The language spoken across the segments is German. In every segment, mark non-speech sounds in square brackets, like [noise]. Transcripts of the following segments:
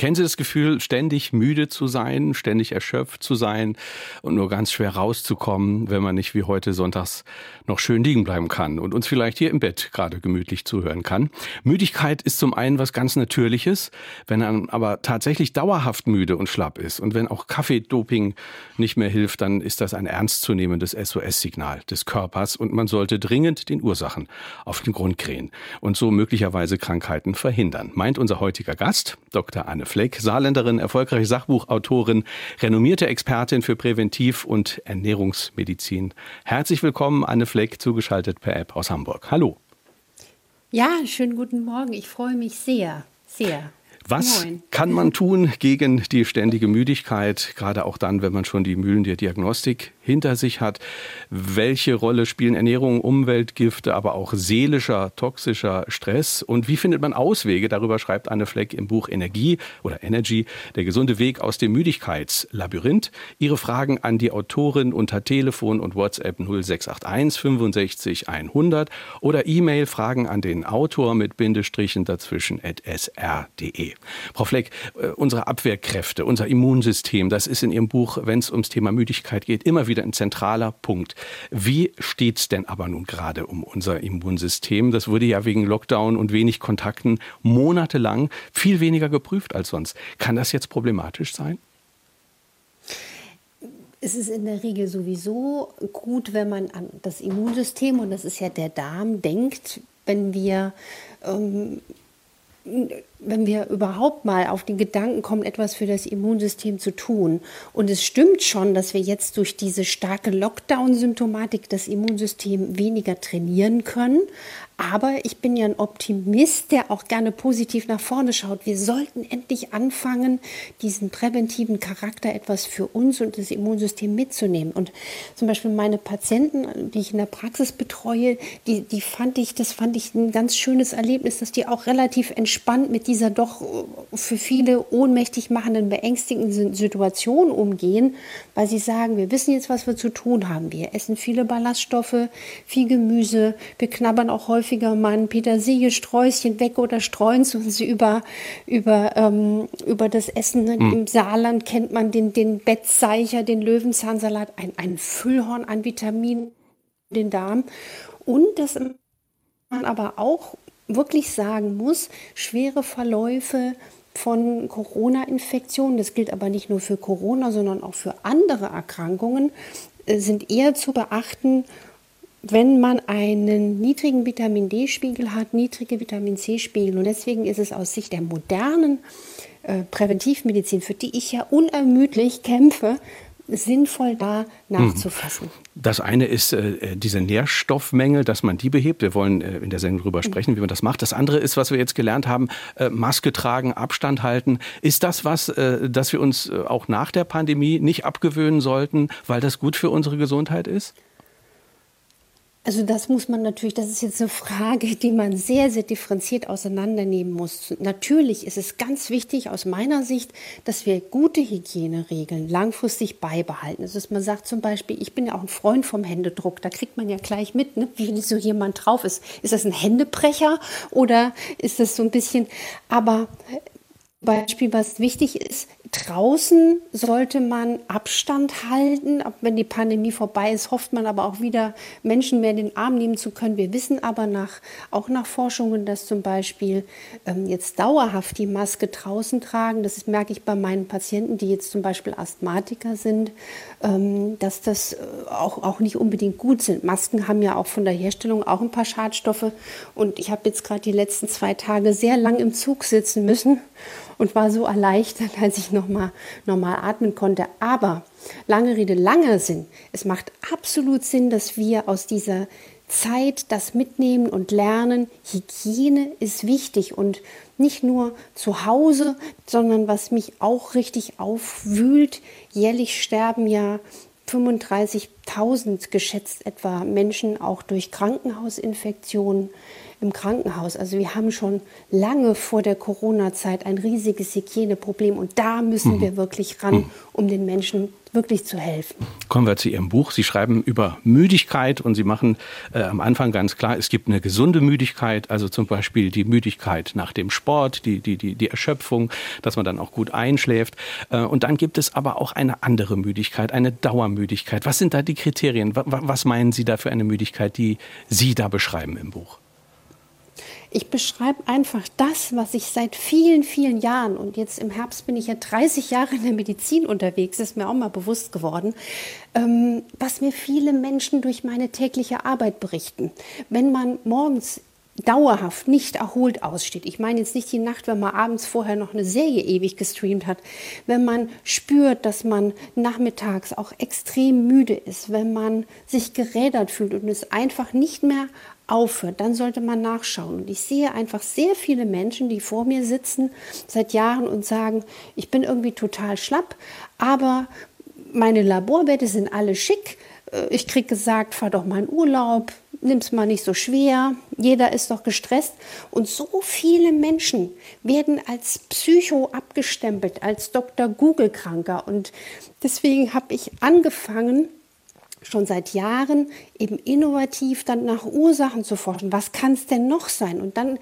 Kennen Sie das Gefühl, ständig müde zu sein, ständig erschöpft zu sein und nur ganz schwer rauszukommen, wenn man nicht wie heute sonntags noch schön liegen bleiben kann und uns vielleicht hier im Bett gerade gemütlich zuhören kann? Müdigkeit ist zum einen was ganz Natürliches, wenn man aber tatsächlich dauerhaft müde und schlapp ist und wenn auch Kaffeedoping nicht mehr hilft, dann ist das ein ernstzunehmendes SOS-Signal des Körpers und man sollte dringend den Ursachen auf den Grund gehen und so möglicherweise Krankheiten verhindern, meint unser heutiger Gast, Dr. Anne Fleck, Saarländerin, erfolgreiche Sachbuchautorin, renommierte Expertin für Präventiv- und Ernährungsmedizin. Herzlich willkommen, Anne Fleck, zugeschaltet per App aus Hamburg. Hallo. Ja, schönen guten Morgen. Ich freue mich sehr, sehr. Was Moin. kann man tun gegen die ständige Müdigkeit, gerade auch dann, wenn man schon die Mühlen der Diagnostik hinter sich hat? Welche Rolle spielen Ernährung, Umweltgifte, aber auch seelischer, toxischer Stress? Und wie findet man Auswege? Darüber schreibt Anne Fleck im Buch Energie oder Energy, der gesunde Weg aus dem Müdigkeitslabyrinth. Ihre Fragen an die Autorin unter Telefon und WhatsApp 0681 65 100 oder E-Mail Fragen an den Autor mit Bindestrichen dazwischen at sr.de. Frau Fleck, äh, unsere Abwehrkräfte, unser Immunsystem, das ist in Ihrem Buch, wenn es ums Thema Müdigkeit geht, immer wieder ein zentraler Punkt. Wie steht es denn aber nun gerade um unser Immunsystem? Das wurde ja wegen Lockdown und wenig Kontakten monatelang viel weniger geprüft als sonst. Kann das jetzt problematisch sein? Es ist in der Regel sowieso gut, wenn man an das Immunsystem, und das ist ja der Darm, denkt, wenn wir ähm, wenn wir überhaupt mal auf den Gedanken kommen, etwas für das Immunsystem zu tun. Und es stimmt schon, dass wir jetzt durch diese starke Lockdown-Symptomatik das Immunsystem weniger trainieren können. Aber ich bin ja ein Optimist, der auch gerne positiv nach vorne schaut. Wir sollten endlich anfangen, diesen präventiven Charakter etwas für uns und das Immunsystem mitzunehmen. Und zum Beispiel meine Patienten, die ich in der Praxis betreue, die, die fand ich, das fand ich ein ganz schönes Erlebnis, dass die auch relativ entspannt mit dieser doch für viele ohnmächtig machenden, beängstigenden Situation umgehen, weil sie sagen, wir wissen jetzt, was wir zu tun haben. Wir essen viele Ballaststoffe, viel Gemüse, wir knabbern auch häufig häufiger mal ein Petersilie-Sträußchen weg oder streuen sie uns über, über, ähm, über das Essen. Mhm. Im Saarland kennt man den, den Bettseicher, den Löwenzahnsalat, ein, ein Füllhorn an Vitaminen, den Darm. Und das man aber auch wirklich sagen muss, schwere Verläufe von Corona-Infektionen, das gilt aber nicht nur für Corona, sondern auch für andere Erkrankungen, äh, sind eher zu beachten wenn man einen niedrigen Vitamin D-Spiegel hat, niedrige Vitamin C-Spiegel. Und deswegen ist es aus Sicht der modernen äh, Präventivmedizin, für die ich ja unermüdlich kämpfe, sinnvoll da nachzufassen. Mhm. Das eine ist äh, diese Nährstoffmängel, dass man die behebt. Wir wollen äh, in der Sendung darüber sprechen, wie man das macht. Das andere ist, was wir jetzt gelernt haben, äh, Maske tragen, Abstand halten. Ist das was, äh, das wir uns äh, auch nach der Pandemie nicht abgewöhnen sollten, weil das gut für unsere Gesundheit ist? Also das muss man natürlich, das ist jetzt eine Frage, die man sehr, sehr differenziert auseinandernehmen muss. Natürlich ist es ganz wichtig aus meiner Sicht, dass wir gute Hygieneregeln langfristig beibehalten. Also dass man sagt zum Beispiel, ich bin ja auch ein Freund vom Händedruck, da kriegt man ja gleich mit, ne, wie so jemand drauf ist. Ist das ein Händebrecher oder ist das so ein bisschen, aber Beispiel, was wichtig ist, Draußen sollte man Abstand halten. Wenn die Pandemie vorbei ist, hofft man aber auch wieder, Menschen mehr in den Arm nehmen zu können. Wir wissen aber nach, auch nach Forschungen, dass zum Beispiel ähm, jetzt dauerhaft die Maske draußen tragen, das merke ich bei meinen Patienten, die jetzt zum Beispiel Asthmatiker sind, ähm, dass das äh, auch, auch nicht unbedingt gut sind. Masken haben ja auch von der Herstellung auch ein paar Schadstoffe. Und ich habe jetzt gerade die letzten zwei Tage sehr lang im Zug sitzen müssen und war so erleichtert, als ich nochmal normal atmen konnte. Aber lange Rede, langer Sinn. Es macht absolut Sinn, dass wir aus dieser Zeit das mitnehmen und lernen. Hygiene ist wichtig und nicht nur zu Hause, sondern was mich auch richtig aufwühlt. Jährlich sterben ja 35.000 geschätzt etwa Menschen auch durch Krankenhausinfektionen. Im Krankenhaus. Also wir haben schon lange vor der Corona-Zeit ein riesiges Hygieneproblem und da müssen mhm. wir wirklich ran, mhm. um den Menschen wirklich zu helfen. Kommen wir zu Ihrem Buch. Sie schreiben über Müdigkeit und Sie machen äh, am Anfang ganz klar, es gibt eine gesunde Müdigkeit, also zum Beispiel die Müdigkeit nach dem Sport, die, die, die, die Erschöpfung, dass man dann auch gut einschläft. Äh, und dann gibt es aber auch eine andere Müdigkeit, eine Dauermüdigkeit. Was sind da die Kriterien? Was meinen Sie da für eine Müdigkeit, die Sie da beschreiben im Buch? Ich beschreibe einfach das, was ich seit vielen, vielen Jahren, und jetzt im Herbst bin ich ja 30 Jahre in der Medizin unterwegs, ist mir auch mal bewusst geworden, ähm, was mir viele Menschen durch meine tägliche Arbeit berichten. Wenn man morgens dauerhaft nicht erholt aussteht. Ich meine jetzt nicht die Nacht, wenn man abends vorher noch eine Serie ewig gestreamt hat, wenn man spürt, dass man nachmittags auch extrem müde ist, wenn man sich gerädert fühlt und es einfach nicht mehr aufhört, dann sollte man nachschauen. Und ich sehe einfach sehr viele Menschen, die vor mir sitzen seit Jahren und sagen, ich bin irgendwie total schlapp, aber meine Laborwerte sind alle schick. Äh, ich kriege gesagt, fahr doch mal in Urlaub, nimm's mal nicht so schwer. Jeder ist doch gestresst. Und so viele Menschen werden als Psycho abgestempelt, als Dr. Google-Kranker. Und deswegen habe ich angefangen, schon seit Jahren eben innovativ dann nach Ursachen zu forschen. Was kann es denn noch sein? Und dann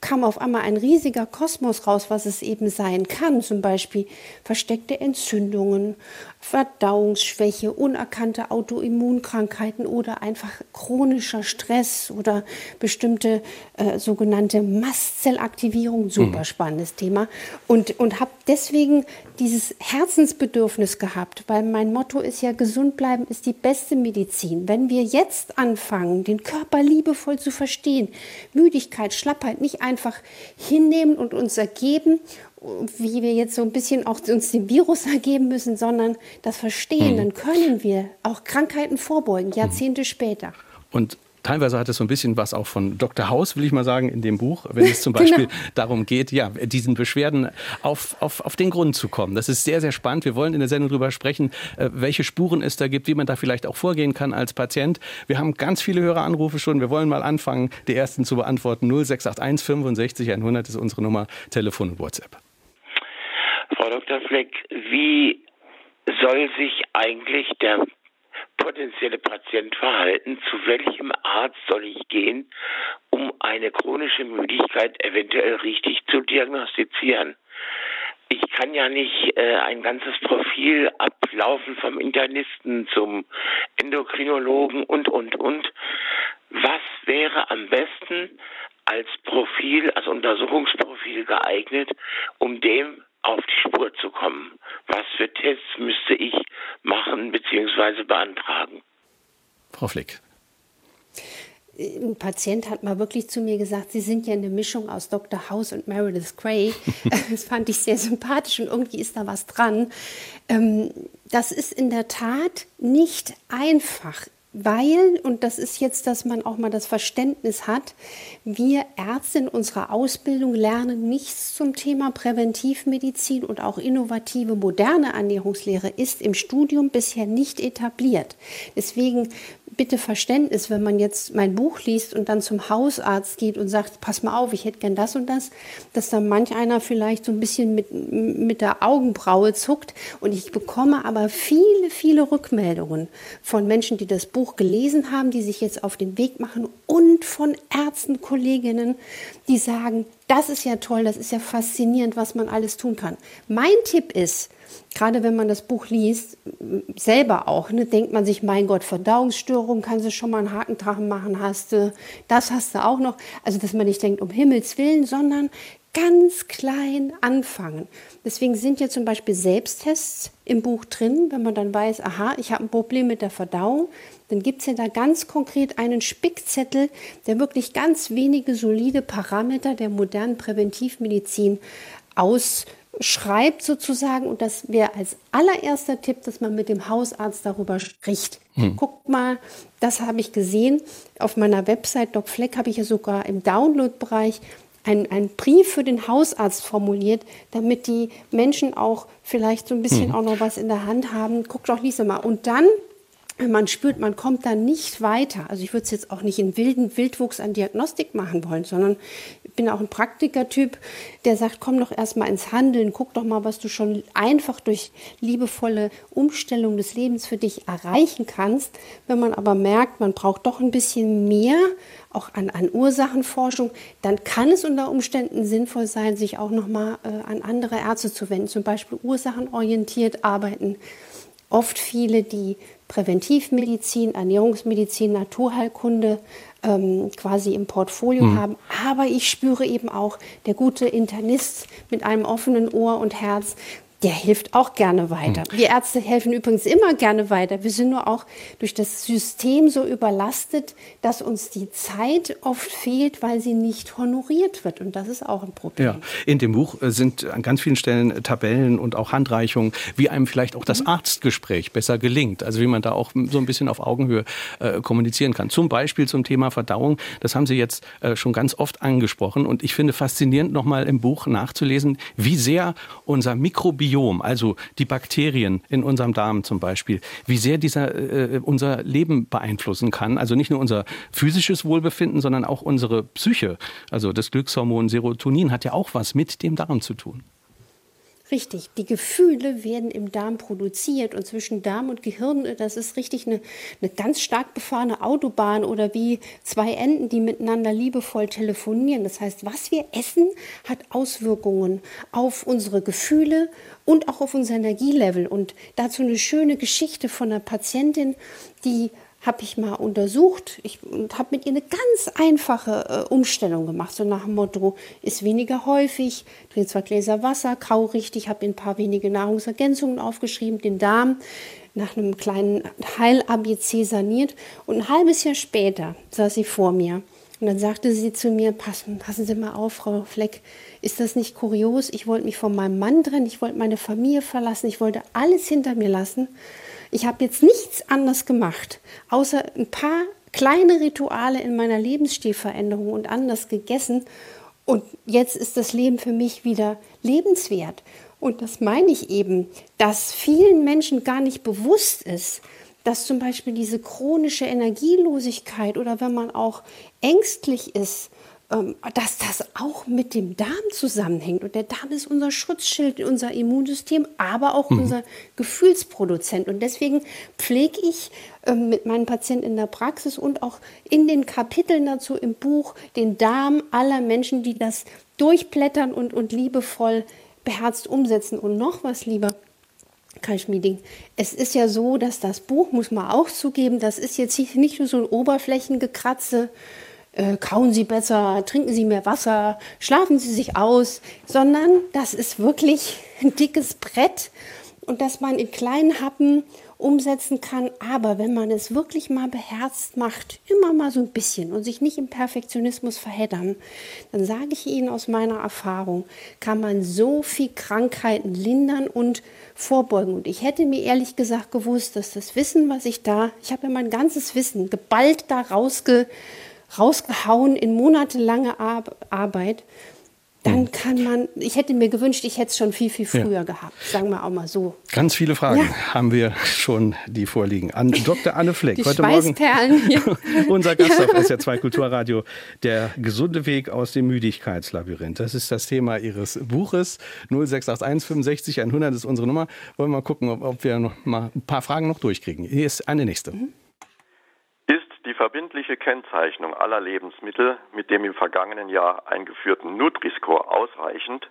kam auf einmal ein riesiger Kosmos raus, was es eben sein kann. Zum Beispiel versteckte Entzündungen, Verdauungsschwäche, unerkannte Autoimmunkrankheiten oder einfach chronischer Stress oder bestimmte äh, sogenannte Mastzellaktivierung. Super mhm. spannendes Thema. Und, und habe deswegen dieses Herzensbedürfnis gehabt, weil mein Motto ist ja, gesund bleiben ist die beste Medizin. Wenn wir jetzt anfangen, den Körper liebevoll zu verstehen, Müdigkeit, Schlappheit nicht einfach hinnehmen und uns ergeben wie wir jetzt so ein bisschen auch uns dem Virus ergeben müssen, sondern das Verstehen, mhm. dann können wir auch Krankheiten vorbeugen, Jahrzehnte mhm. später. Und Teilweise hat es so ein bisschen was auch von Dr. House, will ich mal sagen, in dem Buch, wenn es zum [laughs] Beispiel genau. darum geht, ja, diesen Beschwerden auf, auf, auf den Grund zu kommen. Das ist sehr, sehr spannend. Wir wollen in der Sendung darüber sprechen, äh, welche Spuren es da gibt, wie man da vielleicht auch vorgehen kann als Patient. Wir haben ganz viele Höreranrufe schon. Wir wollen mal anfangen, die ersten zu beantworten. 0681 65 100 ist unsere Nummer, Telefon und WhatsApp. Frau Dr. Fleck, wie soll sich eigentlich der potenzielle Patient verhalten? Zu welchem Arzt soll ich gehen, um eine chronische Müdigkeit eventuell richtig zu diagnostizieren? Ich kann ja nicht äh, ein ganzes Profil ablaufen vom Internisten zum Endokrinologen und, und, und. Was wäre am besten als Profil, als Untersuchungsprofil geeignet, um dem auf die Spur zu kommen. Was für Tests müsste ich machen bzw. beantragen? Frau Flick. Ein Patient hat mal wirklich zu mir gesagt, Sie sind ja eine Mischung aus Dr. House und Meredith Grey. [laughs] Das fand ich sehr sympathisch und irgendwie ist da was dran. Ähm, das ist in der Tat nicht einfach weil, und das ist jetzt, dass man auch mal das Verständnis hat, wir Ärzte in unserer Ausbildung lernen nichts zum Thema Präventivmedizin und auch innovative moderne Ernährungslehre ist im Studium bisher nicht etabliert. Deswegen bitte Verständnis, wenn man jetzt mein Buch liest und dann zum Hausarzt geht und sagt, pass mal auf, ich hätte gern das und das, dass dann manch einer vielleicht so ein bisschen mit, mit der Augenbraue zuckt. Und ich bekomme aber viele, viele Rückmeldungen von Menschen, die das Buch gelesen haben, die sich jetzt auf den Weg machen und von Ärzten, Kolleginnen, die sagen, das ist ja toll, das ist ja faszinierend, was man alles tun kann. Mein Tipp ist, gerade wenn man das Buch liest, selber auch, ne, denkt man sich, mein Gott, Verdauungsstörung, kannst du schon mal einen Hakendrachen machen, hast du, das hast du auch noch. Also, dass man nicht denkt, um Himmels Willen, sondern ganz klein anfangen. Deswegen sind ja zum Beispiel Selbsttests im Buch drin, wenn man dann weiß, aha, ich habe ein Problem mit der Verdauung, dann gibt es ja da ganz konkret einen Spickzettel, der wirklich ganz wenige solide Parameter der modernen Präventivmedizin ausschreibt sozusagen. Und das wäre als allererster Tipp, dass man mit dem Hausarzt darüber spricht. Hm. Guckt mal, das habe ich gesehen. Auf meiner Website Doc Fleck habe ich ja sogar im Download-Bereich einen Brief für den Hausarzt formuliert, damit die Menschen auch vielleicht so ein bisschen hm. auch noch was in der Hand haben. Guckt doch Lisa mal. Und dann wenn man spürt, man kommt da nicht weiter. Also ich würde es jetzt auch nicht in wilden Wildwuchs an Diagnostik machen wollen, sondern bin auch ein Praktikertyp, der sagt, komm doch erstmal ins Handeln, guck doch mal, was du schon einfach durch liebevolle Umstellung des Lebens für dich erreichen kannst. Wenn man aber merkt, man braucht doch ein bisschen mehr, auch an, an Ursachenforschung, dann kann es unter Umständen sinnvoll sein, sich auch nochmal äh, an andere Ärzte zu wenden, zum Beispiel ursachenorientiert arbeiten. Oft viele, die Präventivmedizin, Ernährungsmedizin, Naturheilkunde ähm, quasi im Portfolio mhm. haben. Aber ich spüre eben auch, der gute Internist mit einem offenen Ohr und Herz der hilft auch gerne weiter. Hm. Wir Ärzte helfen übrigens immer gerne weiter. Wir sind nur auch durch das System so überlastet, dass uns die Zeit oft fehlt, weil sie nicht honoriert wird. Und das ist auch ein Problem. Ja. In dem Buch äh, sind an ganz vielen Stellen Tabellen und auch Handreichungen, wie einem vielleicht auch das mhm. Arztgespräch besser gelingt. Also wie man da auch so ein bisschen auf Augenhöhe äh, kommunizieren kann. Zum Beispiel zum Thema Verdauung. Das haben Sie jetzt äh, schon ganz oft angesprochen. Und ich finde faszinierend, nochmal im Buch nachzulesen, wie sehr unser Mikrobiom Mikrobiom, also die Bakterien in unserem Darm zum Beispiel, wie sehr dieser äh, unser Leben beeinflussen kann. Also nicht nur unser physisches Wohlbefinden, sondern auch unsere Psyche. Also das Glückshormon Serotonin hat ja auch was mit dem Darm zu tun. Richtig, die Gefühle werden im Darm produziert und zwischen Darm und Gehirn, das ist richtig eine, eine ganz stark befahrene Autobahn oder wie zwei Enden, die miteinander liebevoll telefonieren. Das heißt, was wir essen, hat Auswirkungen auf unsere Gefühle und auch auf unser Energielevel. Und dazu eine schöne Geschichte von einer Patientin, die habe ich mal untersucht ich, und habe mit ihr eine ganz einfache äh, Umstellung gemacht. So nach dem Motto, ist weniger häufig, trinke zwei Gläser Wasser, kau richtig, habe ein paar wenige Nahrungsergänzungen aufgeschrieben, den Darm nach einem kleinen Heil-ABC saniert. Und ein halbes Jahr später saß sie vor mir. Und dann sagte sie zu mir, passen, passen Sie mal auf, Frau Fleck, ist das nicht kurios? Ich wollte mich von meinem Mann trennen, ich wollte meine Familie verlassen, ich wollte alles hinter mir lassen. Ich habe jetzt nichts anderes gemacht, außer ein paar kleine Rituale in meiner Lebensstilveränderung und anders gegessen. Und jetzt ist das Leben für mich wieder lebenswert. Und das meine ich eben, dass vielen Menschen gar nicht bewusst ist, dass zum Beispiel diese chronische Energielosigkeit oder wenn man auch ängstlich ist, dass das auch mit dem Darm zusammenhängt. Und der Darm ist unser Schutzschild, unser Immunsystem, aber auch mhm. unser Gefühlsproduzent. Und deswegen pflege ich ähm, mit meinen Patienten in der Praxis und auch in den Kapiteln dazu im Buch den Darm aller Menschen, die das durchblättern und, und liebevoll beherzt umsetzen. Und noch was lieber. Kai Schmieding. Es ist ja so, dass das Buch, muss man auch zugeben, das ist jetzt nicht nur so ein Oberflächengekratze, äh, kauen Sie besser, trinken Sie mehr Wasser, schlafen Sie sich aus, sondern das ist wirklich [laughs] ein dickes Brett und dass man in kleinen Happen umsetzen kann. Aber wenn man es wirklich mal beherzt macht, immer mal so ein bisschen und sich nicht im Perfektionismus verheddern, dann sage ich Ihnen aus meiner Erfahrung, kann man so viel Krankheiten lindern und vorbeugen. Und ich hätte mir ehrlich gesagt gewusst, dass das Wissen, was ich da, ich habe ja mein ganzes Wissen geballt da rausge rausgehauen in monatelange Ar Arbeit, dann hm. kann man, ich hätte mir gewünscht, ich hätte es schon viel, viel früher ja. gehabt, sagen wir auch mal so. Ganz viele Fragen ja. haben wir schon, die vorliegen. An [laughs] Dr. Anne Fleck, die heute Morgen ja. [laughs] unser Gast auf SR2 Kulturradio, der gesunde Weg aus dem Müdigkeitslabyrinth. Das ist das Thema Ihres Buches. 0681 65 100 ist unsere Nummer. Wollen wir mal gucken, ob, ob wir noch mal ein paar Fragen noch durchkriegen. Hier ist eine nächste. Mhm verbindliche Kennzeichnung aller Lebensmittel mit dem im vergangenen Jahr eingeführten Nutri-Score ausreichend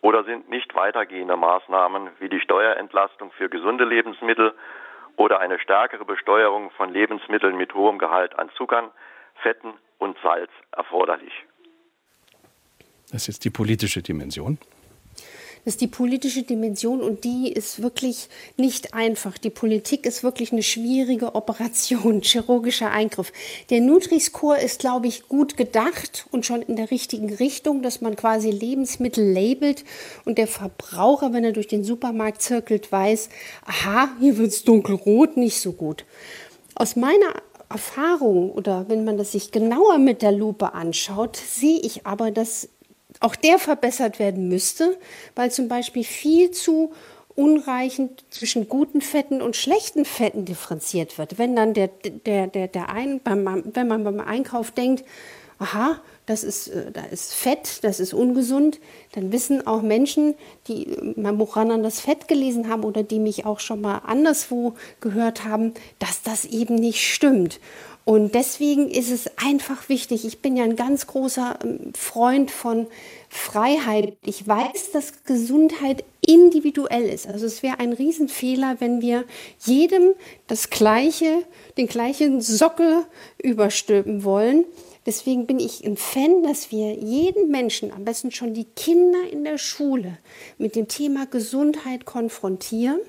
oder sind nicht weitergehende Maßnahmen wie die Steuerentlastung für gesunde Lebensmittel oder eine stärkere Besteuerung von Lebensmitteln mit hohem Gehalt an Zuckern, Fetten und Salz erforderlich? Das ist jetzt die politische Dimension. Ist die politische Dimension und die ist wirklich nicht einfach. Die Politik ist wirklich eine schwierige Operation, [laughs] chirurgischer Eingriff. Der Nutri-Score ist, glaube ich, gut gedacht und schon in der richtigen Richtung, dass man quasi Lebensmittel labelt und der Verbraucher, wenn er durch den Supermarkt zirkelt, weiß, aha, hier wird es dunkelrot, nicht so gut. Aus meiner Erfahrung oder wenn man das sich genauer mit der Lupe anschaut, sehe ich aber, dass auch der verbessert werden müsste, weil zum Beispiel viel zu unreichend zwischen guten Fetten und schlechten Fetten differenziert wird. Wenn dann der, der, der, der ein, beim, wenn man beim Einkauf denkt, aha, das ist, äh, da ist Fett, das ist ungesund, dann wissen auch Menschen, die mal Buchanan das Fett gelesen haben oder die mich auch schon mal anderswo gehört haben, dass das eben nicht stimmt. Und deswegen ist es einfach wichtig. Ich bin ja ein ganz großer ähm, Freund von Freiheit. Ich weiß, dass Gesundheit individuell ist. Also es wäre ein Riesenfehler, wenn wir jedem das gleiche, den gleichen Sockel überstülpen wollen. Deswegen bin ich ein Fan, dass wir jeden Menschen, am besten schon die Kinder in der Schule, mit dem Thema Gesundheit konfrontieren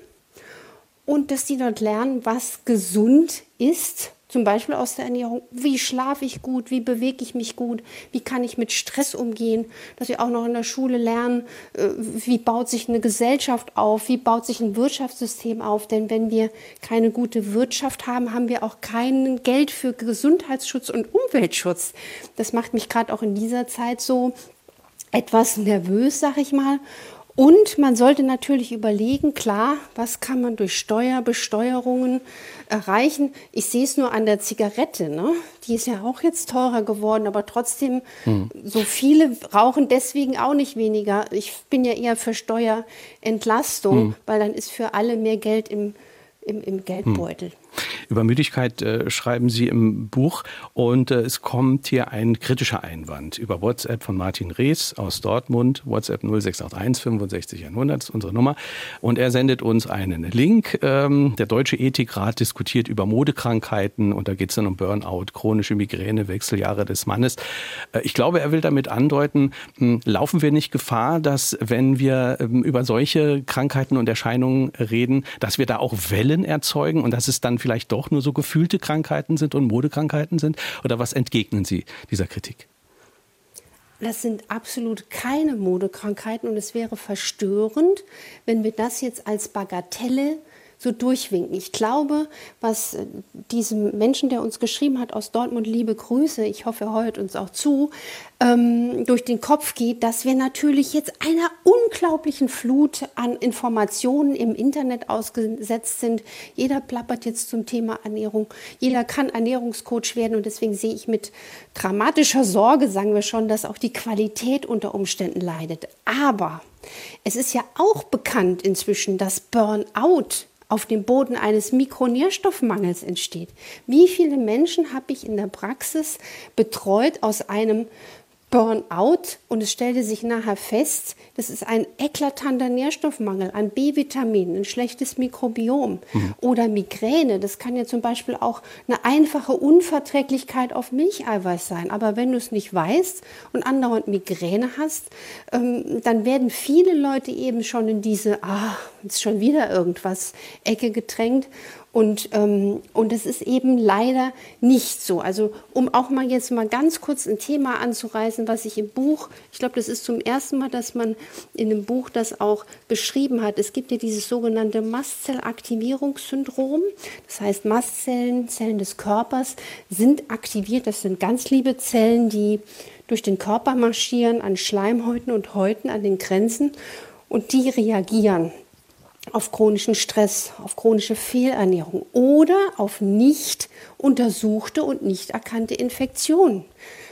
und dass die dort lernen, was gesund ist zum Beispiel aus der Ernährung. Wie schlafe ich gut? Wie bewege ich mich gut? Wie kann ich mit Stress umgehen? Dass wir auch noch in der Schule lernen, äh, wie baut sich eine Gesellschaft auf? Wie baut sich ein Wirtschaftssystem auf? Denn wenn wir keine gute Wirtschaft haben, haben wir auch kein Geld für Gesundheitsschutz und Umweltschutz. Das macht mich gerade auch in dieser Zeit so etwas nervös, sag ich mal. Und man sollte natürlich überlegen, klar, was kann man durch Steuerbesteuerungen erreichen. Ich sehe es nur an der Zigarette, ne? die ist ja auch jetzt teurer geworden, aber trotzdem, hm. so viele rauchen deswegen auch nicht weniger. Ich bin ja eher für Steuerentlastung, hm. weil dann ist für alle mehr Geld im, im, im Geldbeutel. Hm. Über Müdigkeit äh, schreiben Sie im Buch und äh, es kommt hier ein kritischer Einwand über WhatsApp von Martin Rees aus Dortmund, WhatsApp 0681 65 100 ist unsere Nummer und er sendet uns einen Link. Ähm, der Deutsche Ethikrat diskutiert über Modekrankheiten und da geht es dann um Burnout, chronische Migräne, Wechseljahre des Mannes. Äh, ich glaube, er will damit andeuten, mh, hm, laufen wir nicht Gefahr, dass wenn wir ähm, über solche Krankheiten und Erscheinungen reden, dass wir da auch Wellen erzeugen und dass es dann vielleicht doch nur so gefühlte Krankheiten sind und Modekrankheiten sind? Oder was entgegnen Sie dieser Kritik? Das sind absolut keine Modekrankheiten und es wäre verstörend, wenn wir das jetzt als Bagatelle so durchwinken. Ich glaube, was äh, diesem Menschen, der uns geschrieben hat aus Dortmund, liebe Grüße, ich hoffe, er hört uns auch zu, ähm, durch den Kopf geht, dass wir natürlich jetzt einer unglaublichen Flut an Informationen im Internet ausgesetzt sind. Jeder plappert jetzt zum Thema Ernährung. Jeder kann Ernährungscoach werden und deswegen sehe ich mit dramatischer Sorge, sagen wir schon, dass auch die Qualität unter Umständen leidet. Aber es ist ja auch bekannt inzwischen, dass Burnout auf dem Boden eines Mikronährstoffmangels entsteht. Wie viele Menschen habe ich in der Praxis betreut aus einem Burnout und es stellte sich nachher fest, das ist ein eklatanter Nährstoffmangel an B-Vitaminen, ein schlechtes Mikrobiom mhm. oder Migräne. Das kann ja zum Beispiel auch eine einfache Unverträglichkeit auf Milcheiweiß sein. Aber wenn du es nicht weißt und andauernd Migräne hast, ähm, dann werden viele Leute eben schon in diese, ah, ist schon wieder irgendwas Ecke gedrängt und, ähm, und das ist eben leider nicht so. Also um auch mal jetzt mal ganz kurz ein Thema anzureißen, was ich im Buch, ich glaube, das ist zum ersten Mal, dass man in dem Buch das auch beschrieben hat. Es gibt ja dieses sogenannte Mastzellaktivierungssyndrom. Das heißt, Mastzellen, Zellen des Körpers sind aktiviert. Das sind ganz liebe Zellen, die durch den Körper marschieren, an Schleimhäuten und Häuten, an den Grenzen. Und die reagieren auf chronischen Stress, auf chronische Fehlernährung oder auf nicht untersuchte und nicht erkannte Infektionen.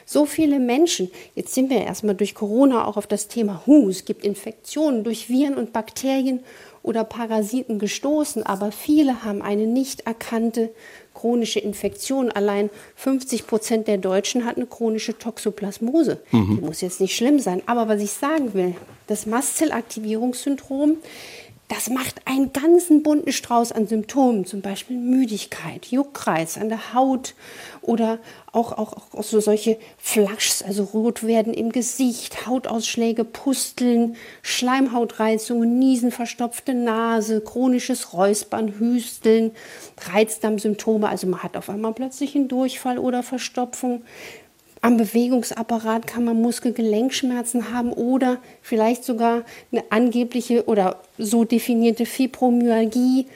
So viele Menschen, jetzt sind wir erstmal durch Corona auch auf das Thema, hu, es gibt Infektionen durch Viren und Bakterien oder Parasiten gestoßen, aber viele haben eine nicht erkannte chronische Infektion. Allein 50 Prozent der Deutschen hatten eine chronische Toxoplasmose. Mhm. Die muss jetzt nicht schlimm sein. Aber was ich sagen will, das Mastzellaktivierungssyndrom das macht einen ganzen bunten Strauß an Symptomen, zum Beispiel Müdigkeit, Juckreiz an der Haut oder auch, auch, auch so solche Flaschs, also Rotwerden im Gesicht, Hautausschläge, Pusteln, Schleimhautreizungen, Niesen, verstopfte Nase, chronisches Räuspern, Hüsteln, Reizdarmsymptome, also man hat auf einmal plötzlich einen Durchfall oder Verstopfung, am Bewegungsapparat kann man Muskelgelenkschmerzen haben oder vielleicht sogar eine angebliche oder so definierte Fibromyalgie,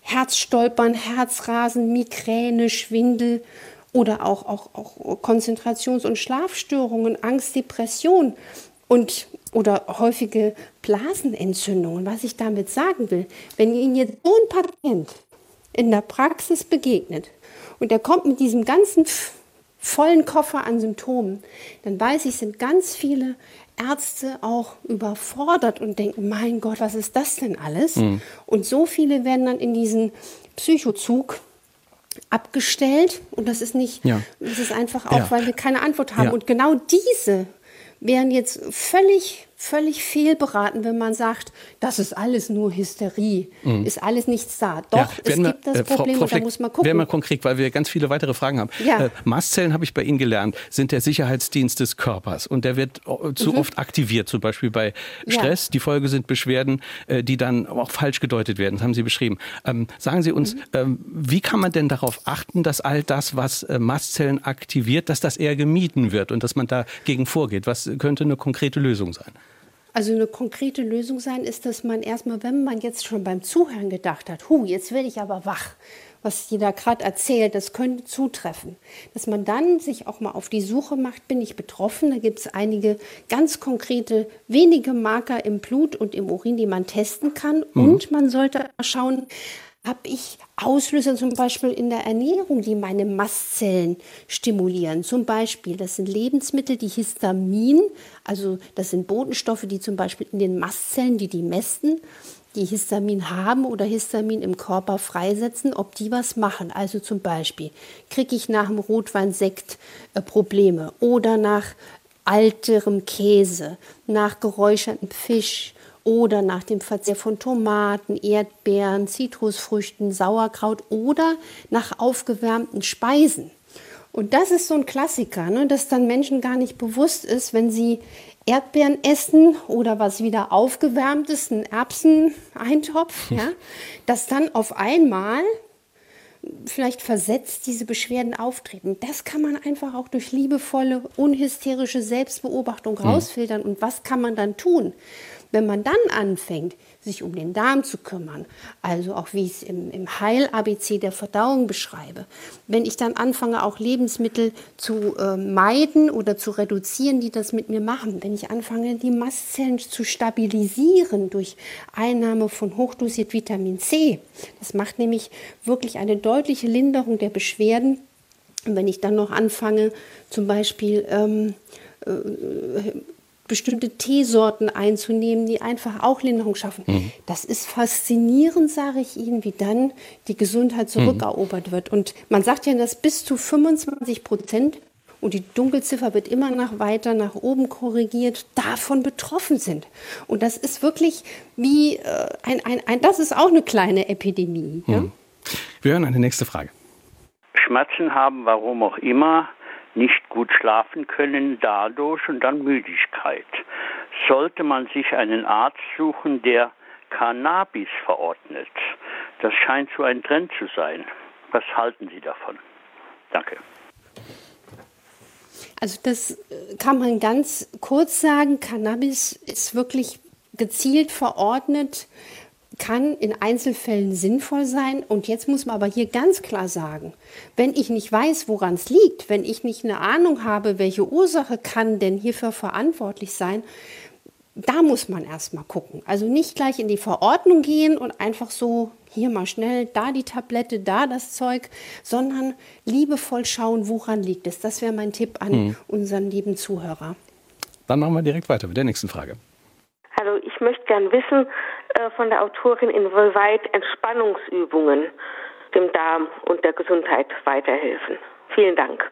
Herzstolpern, Herzrasen, Migräne, Schwindel oder auch, auch, auch Konzentrations- und Schlafstörungen, Angst, Depression. Und oder häufige Blasenentzündungen. Was ich damit sagen will, wenn Ihnen jetzt so ein Patient in der Praxis begegnet und der kommt mit diesem ganzen vollen Koffer an Symptomen, dann weiß ich, sind ganz viele Ärzte auch überfordert und denken, mein Gott, was ist das denn alles? Mhm. Und so viele werden dann in diesen Psychozug abgestellt und das ist nicht, ja. das ist einfach auch, ja. weil wir keine Antwort haben. Ja. Und genau diese wären jetzt völlig völlig fehlberaten, wenn man sagt, das ist alles nur Hysterie, mhm. ist alles nichts da. Doch, ja, es wir, gibt das äh, Problem Frau, Frau Fleck, und da muss man gucken. Werden wir konkret, weil wir ganz viele weitere Fragen haben. Ja. Äh, Mastzellen, habe ich bei Ihnen gelernt, sind der Sicherheitsdienst des Körpers und der wird äh, zu mhm. oft aktiviert, zum Beispiel bei Stress. Ja. Die Folge sind Beschwerden, äh, die dann auch falsch gedeutet werden. Das haben Sie beschrieben. Ähm, sagen Sie uns, mhm. ähm, wie kann man denn darauf achten, dass all das, was äh, Mastzellen aktiviert, dass das eher gemieden wird und dass man dagegen vorgeht? Was könnte eine konkrete Lösung sein? Also eine konkrete Lösung sein ist, dass man erstmal, wenn man jetzt schon beim Zuhören gedacht hat, hu, jetzt werde ich aber wach, was jeder gerade erzählt, das könnte zutreffen, dass man dann sich auch mal auf die Suche macht, bin ich betroffen? Da gibt es einige ganz konkrete, wenige Marker im Blut und im Urin, die man testen kann. Mhm. Und man sollte schauen, habe ich Auslöser zum Beispiel in der Ernährung, die meine Mastzellen stimulieren. Zum Beispiel, das sind Lebensmittel, die Histamin, also das sind Botenstoffe, die zum Beispiel in den Mastzellen, die die Mästen, die Histamin haben oder Histamin im Körper freisetzen, ob die was machen. Also zum Beispiel kriege ich nach dem Rotweinsekt äh, Probleme oder nach alterem Käse, nach geräuchertem Fisch, oder nach dem Verzehr von Tomaten, Erdbeeren, Zitrusfrüchten, Sauerkraut oder nach aufgewärmten Speisen. Und das ist so ein Klassiker, ne, dass dann Menschen gar nicht bewusst ist, wenn sie Erdbeeren essen oder was wieder aufgewärmt ist, ein Erbseneintopf, [laughs] ja, dass dann auf einmal vielleicht versetzt diese Beschwerden auftreten. Das kann man einfach auch durch liebevolle, unhysterische Selbstbeobachtung hm. rausfiltern. Und was kann man dann tun? Wenn man dann anfängt, sich um den Darm zu kümmern, also auch wie ich es im, im Heil-ABC der Verdauung beschreibe, wenn ich dann anfange, auch Lebensmittel zu äh, meiden oder zu reduzieren, die das mit mir machen, wenn ich anfange, die Mastzellen zu stabilisieren durch Einnahme von hochdosiert Vitamin C, das macht nämlich wirklich eine deutliche Linderung der Beschwerden. Und wenn ich dann noch anfange, zum Beispiel ähm, äh, bestimmte Teesorten einzunehmen, die einfach auch Linderung schaffen. Mhm. Das ist faszinierend, sage ich Ihnen, wie dann die Gesundheit zurückerobert mhm. wird. Und man sagt ja, dass bis zu 25 Prozent und die Dunkelziffer wird immer nach weiter nach oben korrigiert, davon betroffen sind. Und das ist wirklich wie äh, ein, ein, ein, das ist auch eine kleine Epidemie. Mhm. Ja? Wir hören eine nächste Frage. Schmerzen haben, warum auch immer, nicht gut schlafen können dadurch und dann Müdigkeit. Sollte man sich einen Arzt suchen, der Cannabis verordnet? Das scheint so ein Trend zu sein. Was halten Sie davon? Danke. Also das äh, kann man ganz kurz sagen. Cannabis ist wirklich gezielt verordnet kann in Einzelfällen sinnvoll sein. Und jetzt muss man aber hier ganz klar sagen, wenn ich nicht weiß, woran es liegt, wenn ich nicht eine Ahnung habe, welche Ursache kann denn hierfür verantwortlich sein, da muss man erstmal gucken. Also nicht gleich in die Verordnung gehen und einfach so hier mal schnell, da die Tablette, da das Zeug, sondern liebevoll schauen, woran liegt es. Das wäre mein Tipp an mhm. unseren lieben Zuhörer. Dann machen wir direkt weiter mit der nächsten Frage. Hallo, ich möchte gern wissen äh, von der Autorin, inwieweit Entspannungsübungen dem Darm und der Gesundheit weiterhelfen. Vielen Dank.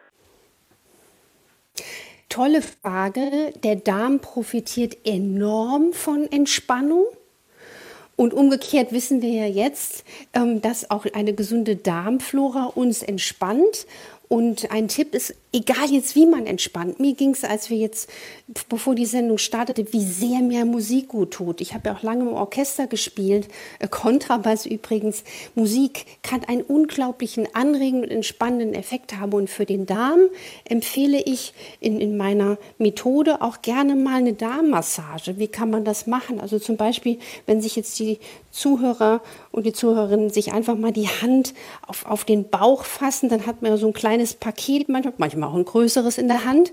Tolle Frage. Der Darm profitiert enorm von Entspannung. Und umgekehrt wissen wir ja jetzt, ähm, dass auch eine gesunde Darmflora uns entspannt und ein Tipp ist, egal jetzt wie man entspannt, mir ging es, als wir jetzt, bevor die Sendung startete, wie sehr mir Musik gut tut. Ich habe ja auch lange im Orchester gespielt, äh, Kontrabass übrigens. Musik kann einen unglaublichen anregenden und entspannenden Effekt haben. Und für den Darm empfehle ich in, in meiner Methode auch gerne mal eine Darmmassage. Wie kann man das machen? Also zum Beispiel, wenn sich jetzt die Zuhörer und die Zuhörerinnen sich einfach mal die Hand auf, auf den Bauch fassen, dann hat man ja so ein kleines Paket, manchmal auch ein größeres in der Hand.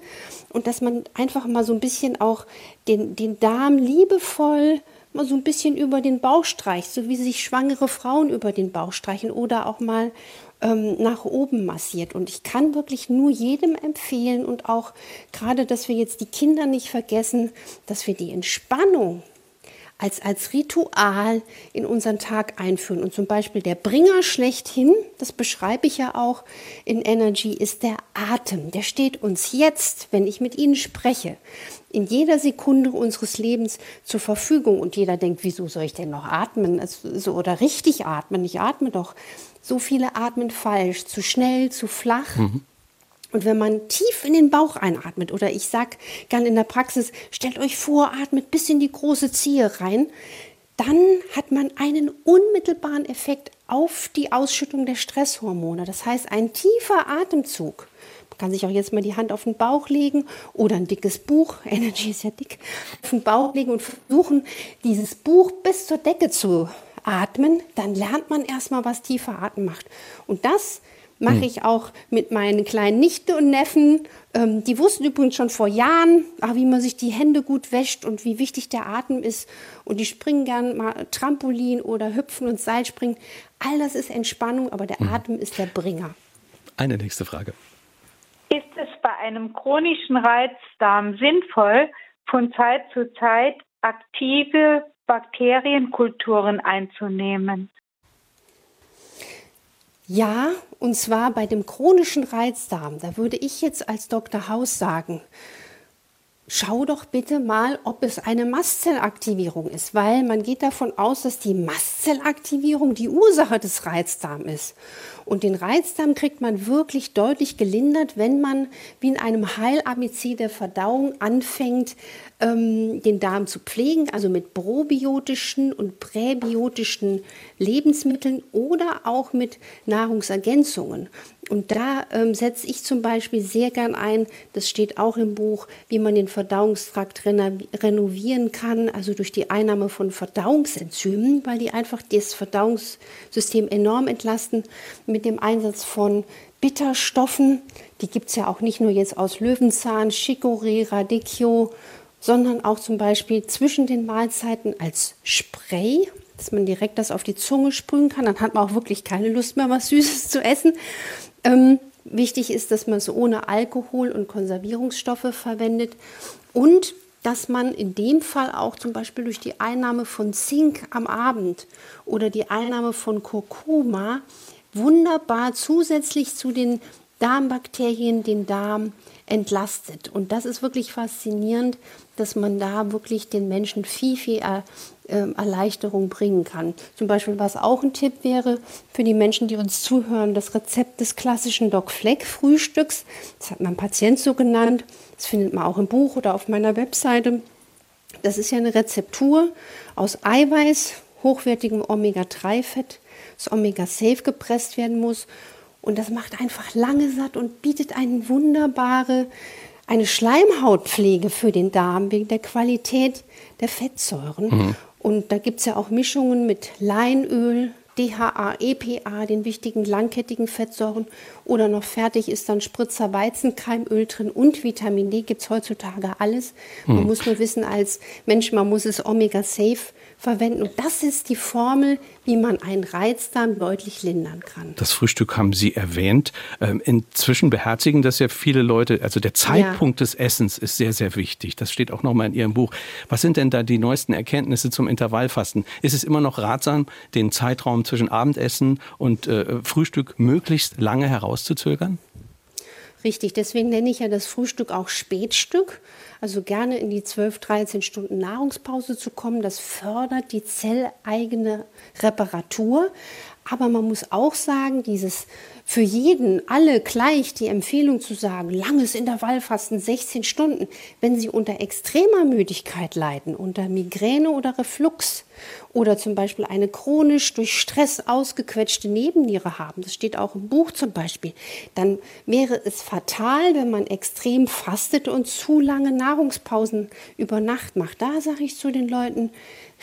Und dass man einfach mal so ein bisschen auch den, den Darm liebevoll mal so ein bisschen über den Bauch streicht, so wie sich schwangere Frauen über den Bauch streichen oder auch mal ähm, nach oben massiert. Und ich kann wirklich nur jedem empfehlen und auch gerade, dass wir jetzt die Kinder nicht vergessen, dass wir die Entspannung als, als Ritual in unseren Tag einführen. Und zum Beispiel der Bringer schlechthin, das beschreibe ich ja auch in Energy, ist der Atem. Der steht uns jetzt, wenn ich mit Ihnen spreche, in jeder Sekunde unseres Lebens zur Verfügung. Und jeder denkt, wieso soll ich denn noch atmen? Also, so, oder richtig atmen? Ich atme doch. So viele atmen falsch, zu schnell, zu flach. Mhm. Und wenn man tief in den Bauch einatmet, oder ich sag gern in der Praxis, stellt euch vor, atmet bis in die große Ziehe rein, dann hat man einen unmittelbaren Effekt auf die Ausschüttung der Stresshormone. Das heißt, ein tiefer Atemzug. Man kann sich auch jetzt mal die Hand auf den Bauch legen oder ein dickes Buch, [laughs] Energy ist ja dick, auf den Bauch legen und versuchen, dieses Buch bis zur Decke zu atmen. Dann lernt man erstmal, was tiefer Atem macht. Und das mache hm. ich auch mit meinen kleinen Nichte und Neffen. Ähm, die wussten übrigens schon vor Jahren, ach, wie man sich die Hände gut wäscht und wie wichtig der Atem ist. Und die springen gern mal Trampolin oder hüpfen und Seilspringen. All das ist Entspannung, aber der hm. Atem ist der Bringer. Eine nächste Frage. Ist es bei einem chronischen Reizdarm sinnvoll, von Zeit zu Zeit aktive Bakterienkulturen einzunehmen? Ja, und zwar bei dem chronischen Reizdarm. Da würde ich jetzt als Dr. Haus sagen, schau doch bitte mal, ob es eine Mastzellaktivierung ist, weil man geht davon aus, dass die Mastzellaktivierung die Ursache des Reizdarms ist. Und den Reizdarm kriegt man wirklich deutlich gelindert, wenn man wie in einem Heil-ABC der Verdauung anfängt, ähm, den Darm zu pflegen, also mit probiotischen und präbiotischen Lebensmitteln oder auch mit Nahrungsergänzungen. Und da ähm, setze ich zum Beispiel sehr gern ein, das steht auch im Buch, wie man den Verdauungstrakt renovieren kann, also durch die Einnahme von Verdauungsenzymen, weil die einfach das Verdauungssystem enorm entlasten, mit dem Einsatz von Bitterstoffen. Die gibt es ja auch nicht nur jetzt aus Löwenzahn, Chicorée, Radicchio, sondern auch zum Beispiel zwischen den Mahlzeiten als Spray, dass man direkt das auf die Zunge sprühen kann. Dann hat man auch wirklich keine Lust mehr, was Süßes zu essen. Ähm, wichtig ist, dass man es ohne Alkohol und Konservierungsstoffe verwendet und dass man in dem Fall auch zum Beispiel durch die Einnahme von Zink am Abend oder die Einnahme von Kurkuma wunderbar zusätzlich zu den Darmbakterien den Darm entlastet. Und das ist wirklich faszinierend, dass man da wirklich den Menschen viel, viel äh, Erleichterung bringen kann. Zum Beispiel, was auch ein Tipp wäre für die Menschen, die uns zuhören, das Rezept des klassischen Doc Fleck Frühstücks. Das hat mein Patient so genannt. Das findet man auch im Buch oder auf meiner Webseite. Das ist ja eine Rezeptur aus Eiweiß, hochwertigem Omega-3-Fett, das Omega-Safe gepresst werden muss und das macht einfach lange satt und bietet eine wunderbare, eine Schleimhautpflege für den Darm wegen der Qualität der Fettsäuren. Mhm. Und da gibt es ja auch Mischungen mit Leinöl, DHA, EPA, den wichtigen langkettigen Fettsäuren. Oder noch fertig ist dann Spritzer Weizenkeimöl drin und Vitamin D gibt es heutzutage alles. Man hm. muss nur wissen als Mensch, man muss es Omega-Safe verwenden. Und das ist die Formel, wie man einen Reizdarm deutlich lindern kann. Das Frühstück haben Sie erwähnt. Ähm, inzwischen beherzigen das ja viele Leute. Also der Zeitpunkt ja. des Essens ist sehr, sehr wichtig. Das steht auch nochmal in Ihrem Buch. Was sind denn da die neuesten Erkenntnisse zum Intervallfasten? Ist es immer noch ratsam, den Zeitraum zwischen Abendessen und äh, Frühstück möglichst lange herauszuzögern? Richtig, deswegen nenne ich ja das Frühstück auch Spätstück. Also gerne in die 12, 13 Stunden Nahrungspause zu kommen. Das fördert die zelleigene Reparatur. Aber man muss auch sagen, dieses für jeden, alle gleich die Empfehlung zu sagen, langes Intervallfasten, 16 Stunden, wenn Sie unter extremer Müdigkeit leiden, unter Migräne oder Reflux oder zum Beispiel eine chronisch durch Stress ausgequetschte Nebenniere haben, das steht auch im Buch zum Beispiel, dann wäre es fatal, wenn man extrem fastet und zu lange Nahrungspausen über Nacht macht. Da sage ich zu den Leuten,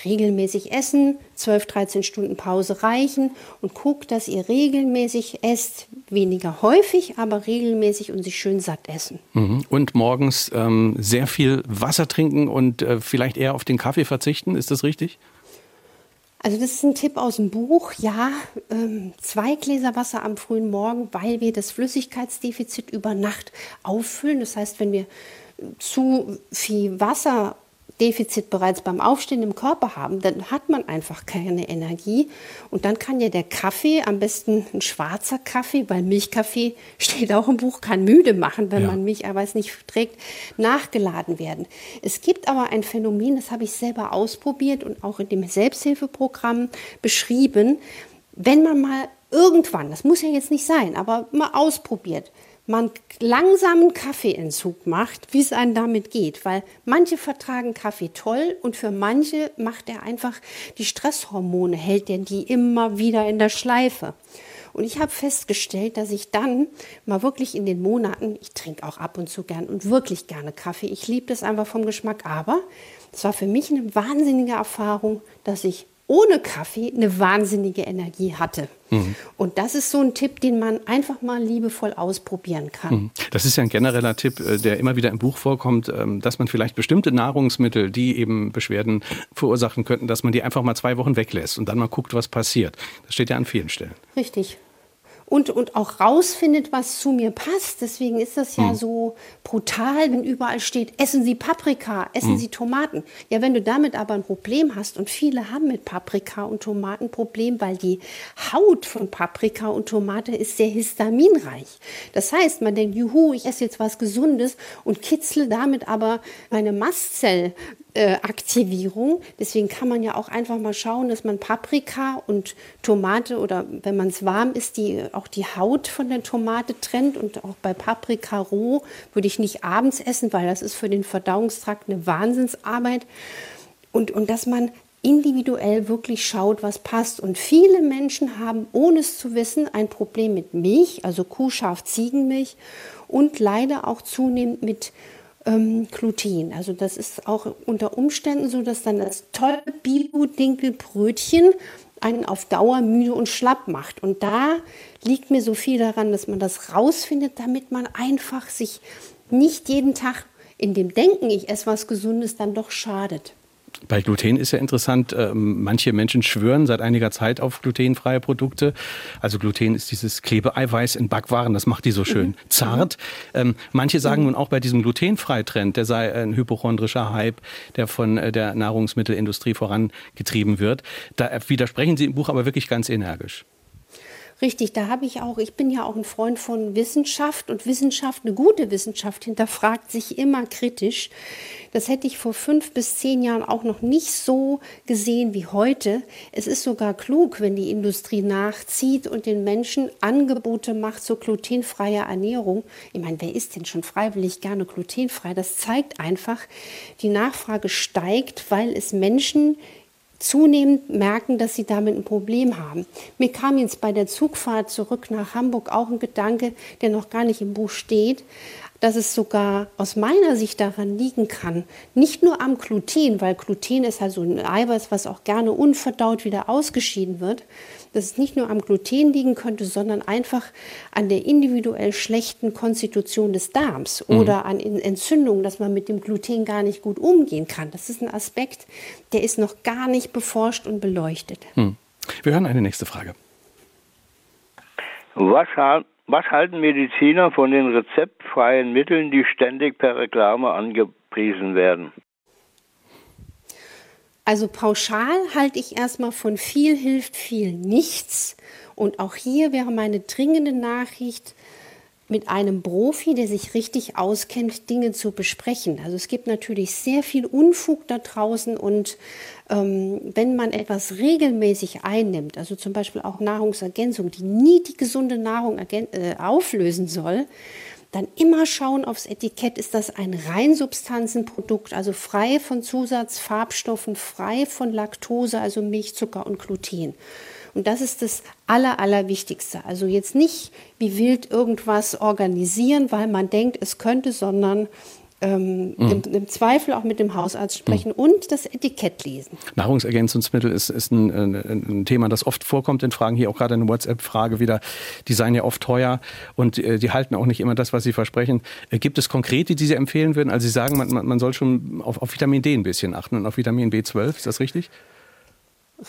regelmäßig essen, 12, 13 Stunden Pause reichen und guckt, dass ihr regelmäßig esst, weniger häufig, aber regelmäßig und sich schön satt essen. Mhm. Und morgens ähm, sehr viel Wasser trinken und äh, vielleicht eher auf den Kaffee verzichten, ist das richtig? Also das ist ein Tipp aus dem Buch. Ja, ähm, zwei Gläser Wasser am frühen Morgen, weil wir das Flüssigkeitsdefizit über Nacht auffüllen. Das heißt, wenn wir zu viel Wasser Defizit bereits beim Aufstehen im Körper haben, dann hat man einfach keine Energie. Und dann kann ja der Kaffee, am besten ein schwarzer Kaffee, weil Milchkaffee [laughs] steht auch im Buch, kann müde machen, wenn ja. man Milcheiweiß nicht trägt, nachgeladen werden. Es gibt aber ein Phänomen, das habe ich selber ausprobiert und auch in dem Selbsthilfeprogramm beschrieben. Wenn man mal irgendwann, das muss ja jetzt nicht sein, aber mal ausprobiert, man langsamen Kaffeeentzug macht, wie es einem damit geht. Weil manche vertragen Kaffee toll und für manche macht er einfach die Stresshormone, hält er die immer wieder in der Schleife. Und ich habe festgestellt, dass ich dann mal wirklich in den Monaten, ich trinke auch ab und zu gern und wirklich gerne Kaffee, ich liebe das einfach vom Geschmack, aber es war für mich eine wahnsinnige Erfahrung, dass ich ohne Kaffee eine wahnsinnige Energie hatte. Mhm. Und das ist so ein Tipp, den man einfach mal liebevoll ausprobieren kann. Mhm. Das ist ja ein genereller Tipp, äh, der immer wieder im Buch vorkommt, ähm, dass man vielleicht bestimmte Nahrungsmittel, die eben Beschwerden verursachen könnten, dass man die einfach mal zwei Wochen weglässt und dann mal guckt, was passiert. Das steht ja an vielen Stellen. Richtig und, und auch rausfindet, was zu mir passt. Deswegen ist das ja hm. so brutal, wenn überall steht, essen Sie Paprika, essen hm. Sie Tomaten. Ja, wenn du damit aber ein Problem hast, und viele haben mit Paprika und Tomaten ein Problem, weil die Haut von Paprika und Tomate ist sehr histaminreich. Das heißt, man denkt, juhu, ich esse jetzt was Gesundes und kitzle damit aber meine Mastzell äh, Aktivierung. Deswegen kann man ja auch einfach mal schauen, dass man Paprika und Tomate oder wenn man es warm ist, die auch die Haut von der Tomate trennt. Und auch bei Paprika roh würde ich nicht abends essen, weil das ist für den Verdauungstrakt eine Wahnsinnsarbeit. Und, und dass man individuell wirklich schaut, was passt. Und viele Menschen haben, ohne es zu wissen, ein Problem mit Milch, also Kuh, Schaf, Ziegenmilch und leider auch zunehmend mit ähm, Gluten. Also das ist auch unter Umständen so, dass dann das tolle Bibu-Dinkelbrötchen einen auf Dauer müde und schlapp macht. Und da liegt mir so viel daran, dass man das rausfindet, damit man einfach sich nicht jeden Tag in dem Denken, ich esse was Gesundes, dann doch schadet. Bei Gluten ist ja interessant, ähm, manche Menschen schwören seit einiger Zeit auf glutenfreie Produkte. Also Gluten ist dieses Klebeeiweiß in Backwaren, das macht die so schön mhm. zart. Ähm, manche sagen mhm. nun auch bei diesem glutenfrei-Trend, der sei ein hypochondrischer Hype, der von äh, der Nahrungsmittelindustrie vorangetrieben wird. Da widersprechen Sie im Buch aber wirklich ganz energisch. Richtig, da habe ich auch, ich bin ja auch ein Freund von Wissenschaft und Wissenschaft, eine gute Wissenschaft hinterfragt sich immer kritisch. Das hätte ich vor fünf bis zehn Jahren auch noch nicht so gesehen wie heute. Es ist sogar klug, wenn die Industrie nachzieht und den Menschen Angebote macht zur glutenfreier Ernährung. Ich meine, wer isst denn schon freiwillig gerne glutenfrei? Das zeigt einfach, die Nachfrage steigt, weil es Menschen zunehmend merken, dass sie damit ein Problem haben. Mir kam jetzt bei der Zugfahrt zurück nach Hamburg auch ein Gedanke, der noch gar nicht im Buch steht, dass es sogar aus meiner Sicht daran liegen kann, nicht nur am Gluten, weil Gluten ist halt so ein Eiweiß, was auch gerne unverdaut wieder ausgeschieden wird, dass es nicht nur am Gluten liegen könnte, sondern einfach an der individuell schlechten Konstitution des Darms mhm. oder an Entzündungen, dass man mit dem Gluten gar nicht gut umgehen kann. Das ist ein Aspekt, der ist noch gar nicht beforscht und beleuchtet. Mhm. Wir hören eine nächste Frage. Was, was halten Mediziner von den rezeptfreien Mitteln, die ständig per Reklame angepriesen werden? Also pauschal halte ich erstmal von viel hilft viel nichts. Und auch hier wäre meine dringende Nachricht, mit einem Profi, der sich richtig auskennt, Dinge zu besprechen. Also es gibt natürlich sehr viel Unfug da draußen und ähm, wenn man etwas regelmäßig einnimmt, also zum Beispiel auch Nahrungsergänzung, die nie die gesunde Nahrung äh, auflösen soll, dann immer schauen aufs Etikett, ist das ein Reinsubstanzenprodukt, also frei von Zusatzfarbstoffen, frei von Laktose, also Milchzucker und Gluten. Und das ist das Aller, Allerwichtigste. Also jetzt nicht wie wild irgendwas organisieren, weil man denkt, es könnte, sondern ähm, mhm. im, im, Zweifel auch mit dem Hausarzt sprechen mhm. und das Etikett lesen. Nahrungsergänzungsmittel ist, ist ein, ein, ein, Thema, das oft vorkommt in Fragen. Hier auch gerade eine WhatsApp-Frage wieder. Die seien ja oft teuer und äh, die halten auch nicht immer das, was sie versprechen. Äh, gibt es konkrete, die Sie empfehlen würden? Also Sie sagen, man, man soll schon auf, auf Vitamin D ein bisschen achten und auf Vitamin B12. Ist das richtig?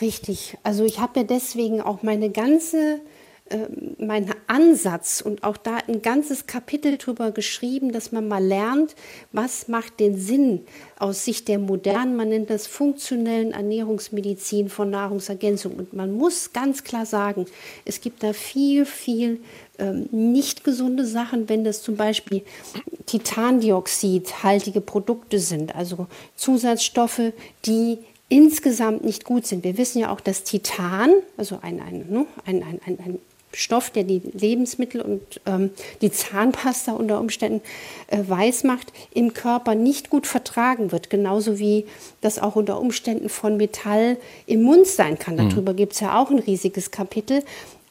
Richtig. Also ich habe ja deswegen auch meine ganze mein Ansatz und auch da ein ganzes Kapitel drüber geschrieben, dass man mal lernt, was macht den Sinn aus Sicht der modernen, man nennt das funktionellen Ernährungsmedizin von Nahrungsergänzung. Und man muss ganz klar sagen, es gibt da viel, viel ähm, nicht gesunde Sachen, wenn das zum Beispiel Titandioxidhaltige Produkte sind, also Zusatzstoffe, die insgesamt nicht gut sind. Wir wissen ja auch, dass Titan, also ein, ein, ne, ein, ein, ein Stoff, der die Lebensmittel und ähm, die Zahnpasta unter Umständen äh, weiß macht, im Körper nicht gut vertragen wird. Genauso wie das auch unter Umständen von Metall im Mund sein kann. Mhm. Darüber gibt es ja auch ein riesiges Kapitel.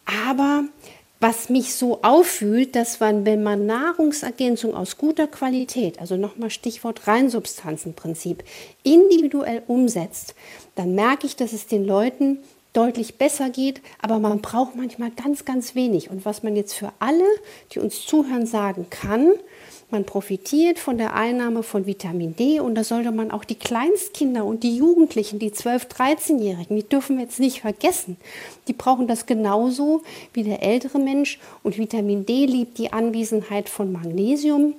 Aber was mich so auffühlt, dass man, wenn man Nahrungsergänzung aus guter Qualität, also nochmal Stichwort Reinsubstanzenprinzip, individuell umsetzt, dann merke ich, dass es den Leuten deutlich besser geht, aber man braucht manchmal ganz, ganz wenig. Und was man jetzt für alle, die uns zuhören, sagen kann, man profitiert von der Einnahme von Vitamin D und da sollte man auch die Kleinstkinder und die Jugendlichen, die 12-, 13-Jährigen, die dürfen wir jetzt nicht vergessen. Die brauchen das genauso wie der ältere Mensch und Vitamin D liebt die Anwesenheit von Magnesium,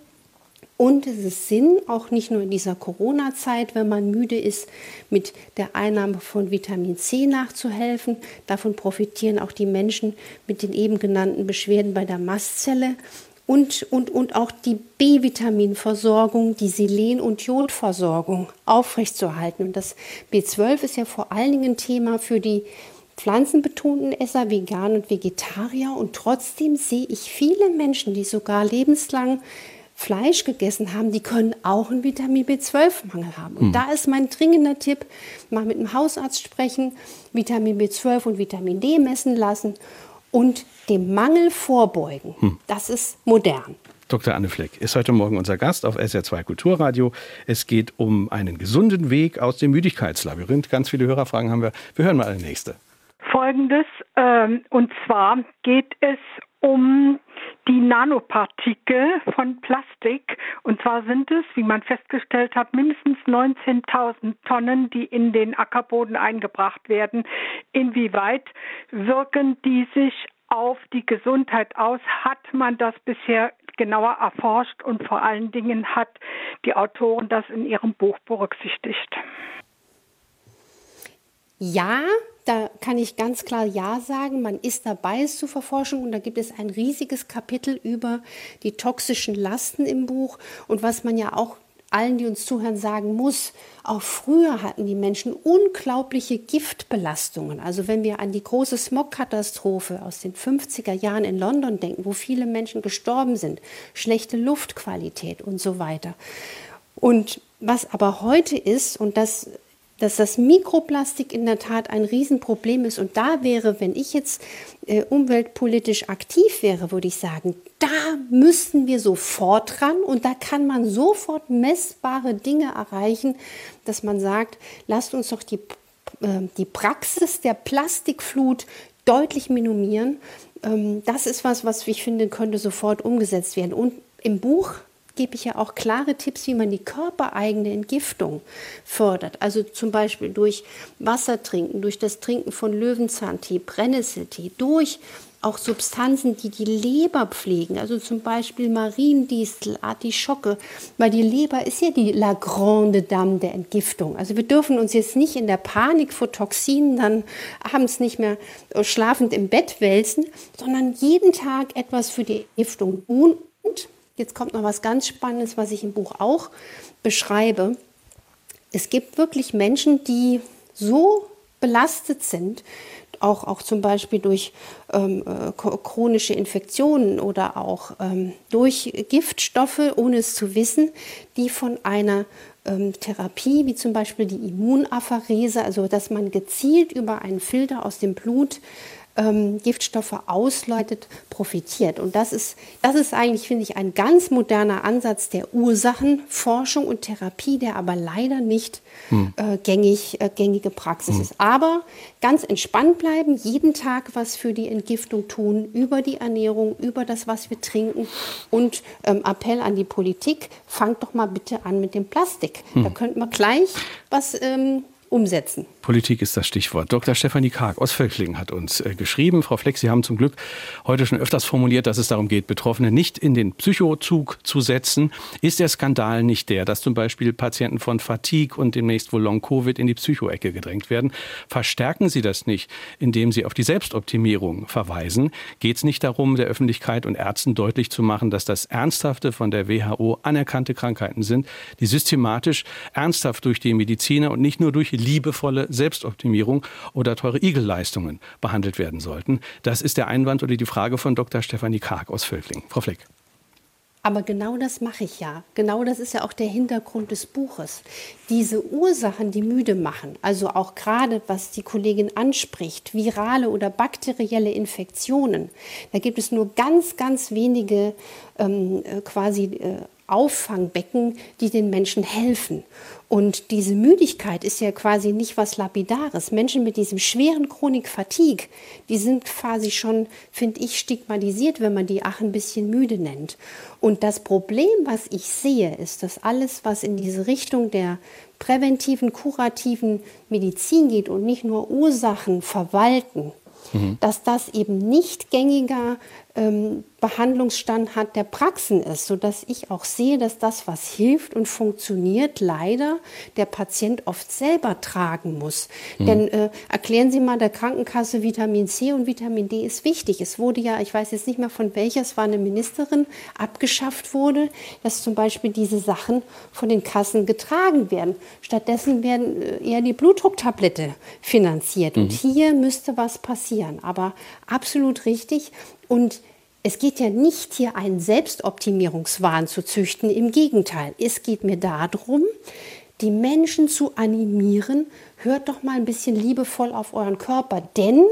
und es ist Sinn, auch nicht nur in dieser Corona-Zeit, wenn man müde ist, mit der Einnahme von Vitamin C nachzuhelfen. Davon profitieren auch die Menschen mit den eben genannten Beschwerden bei der Mastzelle. Und, und, und auch die B-Vitaminversorgung, die Selen- und Jodversorgung aufrechtzuerhalten. Und das B12 ist ja vor allen Dingen Thema für die pflanzenbetonten Esser, Vegan und Vegetarier. Und trotzdem sehe ich viele Menschen, die sogar lebenslang Fleisch gegessen haben, die können auch einen Vitamin B12-Mangel haben. Und mhm. da ist mein dringender Tipp, mal mit dem Hausarzt sprechen, Vitamin B12 und Vitamin D messen lassen und dem Mangel vorbeugen. Mhm. Das ist modern. Dr. Anne Fleck ist heute Morgen unser Gast auf SR2 Kulturradio. Es geht um einen gesunden Weg aus dem Müdigkeitslabyrinth. Ganz viele Hörerfragen haben wir. Wir hören mal eine nächste. Folgendes, ähm, und zwar geht es um die Nanopartikel von Plastik. Und zwar sind es, wie man festgestellt hat, mindestens 19.000 Tonnen, die in den Ackerboden eingebracht werden. Inwieweit wirken die sich auf die Gesundheit aus? Hat man das bisher genauer erforscht und vor allen Dingen hat die Autorin das in ihrem Buch berücksichtigt? Ja, da kann ich ganz klar Ja sagen. Man ist dabei, es zu verforschen. Und da gibt es ein riesiges Kapitel über die toxischen Lasten im Buch. Und was man ja auch allen, die uns zuhören, sagen muss, auch früher hatten die Menschen unglaubliche Giftbelastungen. Also wenn wir an die große Smogkatastrophe aus den 50er Jahren in London denken, wo viele Menschen gestorben sind, schlechte Luftqualität und so weiter. Und was aber heute ist, und das dass das Mikroplastik in der Tat ein Riesenproblem ist. Und da wäre, wenn ich jetzt äh, umweltpolitisch aktiv wäre, würde ich sagen, da müssten wir sofort ran und da kann man sofort messbare Dinge erreichen, dass man sagt, lasst uns doch die, äh, die Praxis der Plastikflut deutlich minimieren. Ähm, das ist was, was ich finde, könnte sofort umgesetzt werden. Und im Buch gebe ich ja auch klare Tipps, wie man die körpereigene Entgiftung fördert. Also zum Beispiel durch Wasser trinken, durch das Trinken von Löwenzahntee, Brennnesseltee, durch auch Substanzen, die die Leber pflegen, also zum Beispiel Mariendistel, Artischocke, weil die Leber ist ja die La Grande Dame der Entgiftung. Also wir dürfen uns jetzt nicht in der Panik vor Toxinen dann abends nicht mehr schlafend im Bett wälzen, sondern jeden Tag etwas für die Entgiftung tun und Jetzt kommt noch was ganz Spannendes, was ich im Buch auch beschreibe. Es gibt wirklich Menschen, die so belastet sind, auch, auch zum Beispiel durch ähm, äh, chronische Infektionen oder auch ähm, durch Giftstoffe, ohne es zu wissen, die von einer ähm, Therapie, wie zum Beispiel die Immunapherese, also dass man gezielt über einen Filter aus dem Blut ähm, Giftstoffe ausleitet, profitiert. Und das ist, das ist eigentlich, finde ich, ein ganz moderner Ansatz der Ursachenforschung und Therapie, der aber leider nicht hm. äh, gängig, äh, gängige Praxis hm. ist. Aber ganz entspannt bleiben, jeden Tag was für die Entgiftung tun, über die Ernährung, über das, was wir trinken. Und ähm, Appell an die Politik, fangt doch mal bitte an mit dem Plastik. Hm. Da könnten wir gleich was ähm, umsetzen. Politik ist das Stichwort. Dr. Stefanie Karg aus Völklingen hat uns äh, geschrieben. Frau Fleck, Sie haben zum Glück heute schon öfters formuliert, dass es darum geht, Betroffene nicht in den Psychozug zu setzen. Ist der Skandal nicht der, dass zum Beispiel Patienten von Fatigue und demnächst wohl Long-Covid in die Psychoecke gedrängt werden? Verstärken Sie das nicht, indem Sie auf die Selbstoptimierung verweisen? Geht es nicht darum, der Öffentlichkeit und Ärzten deutlich zu machen, dass das ernsthafte, von der WHO anerkannte Krankheiten sind, die systematisch ernsthaft durch die Mediziner und nicht nur durch liebevolle Selbstoptimierung oder teure Igelleistungen behandelt werden sollten. Das ist der Einwand oder die Frage von Dr. Stefanie Karg aus Völkling. Frau Fleck. Aber genau das mache ich ja. Genau das ist ja auch der Hintergrund des Buches. Diese Ursachen, die müde machen, also auch gerade was die Kollegin anspricht, virale oder bakterielle Infektionen, da gibt es nur ganz, ganz wenige ähm, äh, quasi äh, Auffangbecken, die den Menschen helfen. Und diese Müdigkeit ist ja quasi nicht was Lapidares. Menschen mit diesem schweren Chronik-Fatigue, die sind quasi schon, finde ich, stigmatisiert, wenn man die auch ein bisschen müde nennt. Und das Problem, was ich sehe, ist, dass alles, was in diese Richtung der präventiven, kurativen Medizin geht und nicht nur Ursachen verwalten, mhm. dass das eben nicht gängiger ähm, Behandlungsstandard der Praxen ist, sodass ich auch sehe, dass das, was hilft und funktioniert, leider der Patient oft selber tragen muss. Mhm. Denn äh, erklären Sie mal der Krankenkasse, Vitamin C und Vitamin D ist wichtig. Es wurde ja, ich weiß jetzt nicht mehr von welcher, es war eine Ministerin, abgeschafft wurde, dass zum Beispiel diese Sachen von den Kassen getragen werden. Stattdessen werden äh, eher die Blutdrucktablette finanziert. Mhm. Und hier müsste was passieren. Aber absolut richtig. Und es geht ja nicht hier einen Selbstoptimierungswahn zu züchten. Im Gegenteil, es geht mir darum, die Menschen zu animieren, hört doch mal ein bisschen liebevoll auf euren Körper, denn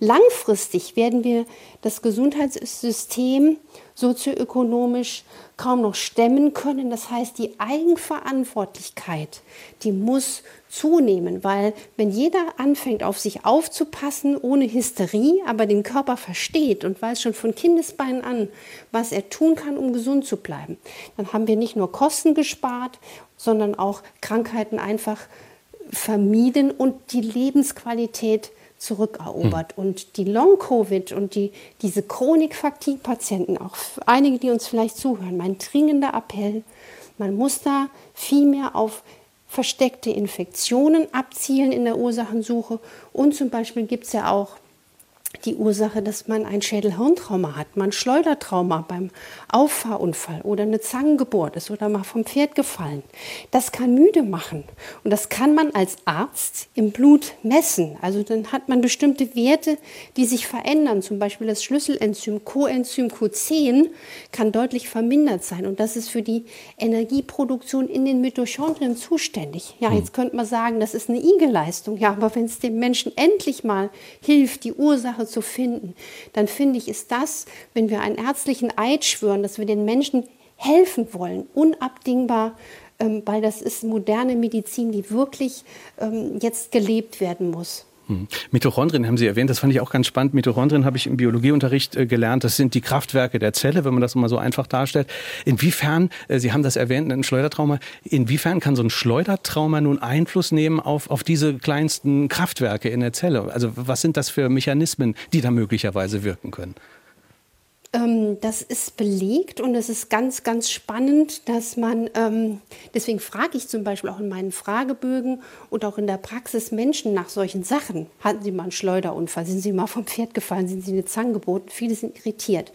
langfristig werden wir das Gesundheitssystem sozioökonomisch kaum noch stemmen können. Das heißt, die Eigenverantwortlichkeit, die muss zunehmen, weil wenn jeder anfängt, auf sich aufzupassen, ohne Hysterie, aber den Körper versteht und weiß schon von Kindesbeinen an, was er tun kann, um gesund zu bleiben, dann haben wir nicht nur Kosten gespart, sondern auch Krankheiten einfach vermieden und die Lebensqualität zurückerobert. Hm. Und die Long-Covid und die, diese Chronik-Fatigue-Patienten, auch einige, die uns vielleicht zuhören, mein dringender Appell, man muss da viel mehr auf versteckte Infektionen abzielen in der Ursachensuche. Und zum Beispiel gibt es ja auch die Ursache, dass man ein Schädelhirntrauma hat, man Schleudertrauma beim Auffahrunfall oder eine Zangengeburt ist oder mal vom Pferd gefallen. Das kann müde machen und das kann man als Arzt im Blut messen. Also dann hat man bestimmte Werte, die sich verändern. Zum Beispiel das Schlüsselenzym Coenzym Q10 kann deutlich vermindert sein und das ist für die Energieproduktion in den Mitochondrien zuständig. Ja, hm. jetzt könnte man sagen, das ist eine IG-Leistung. Ja, aber wenn es dem Menschen endlich mal hilft, die Ursache Ursache zu finden, dann finde ich, ist das, wenn wir einen ärztlichen Eid schwören, dass wir den Menschen helfen wollen, unabdingbar, ähm, weil das ist moderne Medizin, die wirklich ähm, jetzt gelebt werden muss. Hm. Mitochondrien haben Sie erwähnt, das fand ich auch ganz spannend. Mitochondrien habe ich im Biologieunterricht äh, gelernt. Das sind die Kraftwerke der Zelle, wenn man das mal so einfach darstellt. Inwiefern, äh, Sie haben das erwähnt, ein Schleudertrauma, inwiefern kann so ein Schleudertrauma nun Einfluss nehmen auf, auf diese kleinsten Kraftwerke in der Zelle? Also was sind das für Mechanismen, die da möglicherweise wirken können? Ähm, das ist belegt und es ist ganz, ganz spannend, dass man, ähm, deswegen frage ich zum Beispiel auch in meinen Fragebögen und auch in der Praxis Menschen nach solchen Sachen. Hatten Sie mal einen Schleuderunfall? Sind Sie mal vom Pferd gefallen? Sind Sie eine Zange geboten? Viele sind irritiert.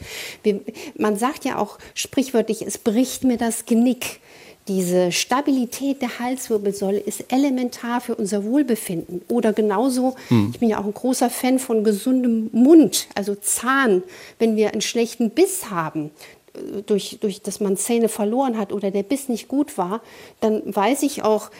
Man sagt ja auch sprichwörtlich, es bricht mir das Genick. Diese Stabilität der Halswirbelsäule ist elementar für unser Wohlbefinden. Oder genauso, hm. ich bin ja auch ein großer Fan von gesundem Mund, also Zahn. Wenn wir einen schlechten Biss haben, äh, durch, durch dass man Zähne verloren hat oder der Biss nicht gut war, dann weiß ich auch,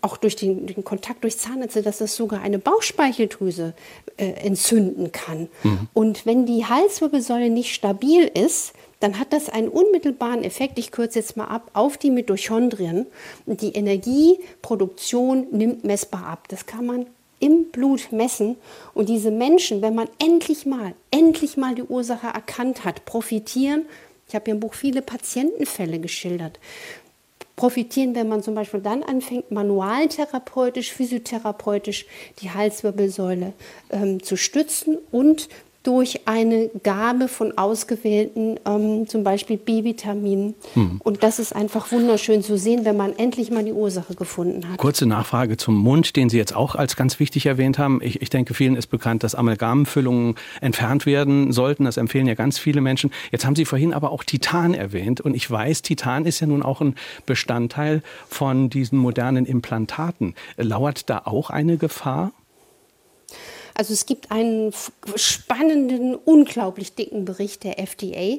auch durch den, den, Kontakt durch Zahnärzte, dass das sogar eine Bauchspeicheldrüse äh, entzünden kann. Mhm. Und wenn die Halswirbelsäule nicht stabil ist, dann hat das einen unmittelbaren Effekt, ich kürze jetzt mal ab, auf die Mitochondrien. Und die Energieproduktion nimmt messbar ab. Das kann man im Blut messen. Und diese Menschen, wenn man endlich mal, endlich mal die Ursache erkannt hat, profitieren. Ich habe ja im Buch viele Patientenfälle geschildert, profitieren, wenn man zum Beispiel dann anfängt, manualtherapeutisch, physiotherapeutisch die Halswirbelsäule ähm, zu stützen und durch eine Gabe von ausgewählten, ähm, zum Beispiel B-Vitaminen. Hm. Und das ist einfach wunderschön zu sehen, wenn man endlich mal die Ursache gefunden hat. Kurze Nachfrage zum Mund, den Sie jetzt auch als ganz wichtig erwähnt haben. Ich, ich denke, vielen ist bekannt, dass Amalgamfüllungen entfernt werden sollten. Das empfehlen ja ganz viele Menschen. Jetzt haben Sie vorhin aber auch Titan erwähnt. Und ich weiß, Titan ist ja nun auch ein Bestandteil von diesen modernen Implantaten. Lauert da auch eine Gefahr? Also es gibt einen spannenden, unglaublich dicken Bericht der FDA,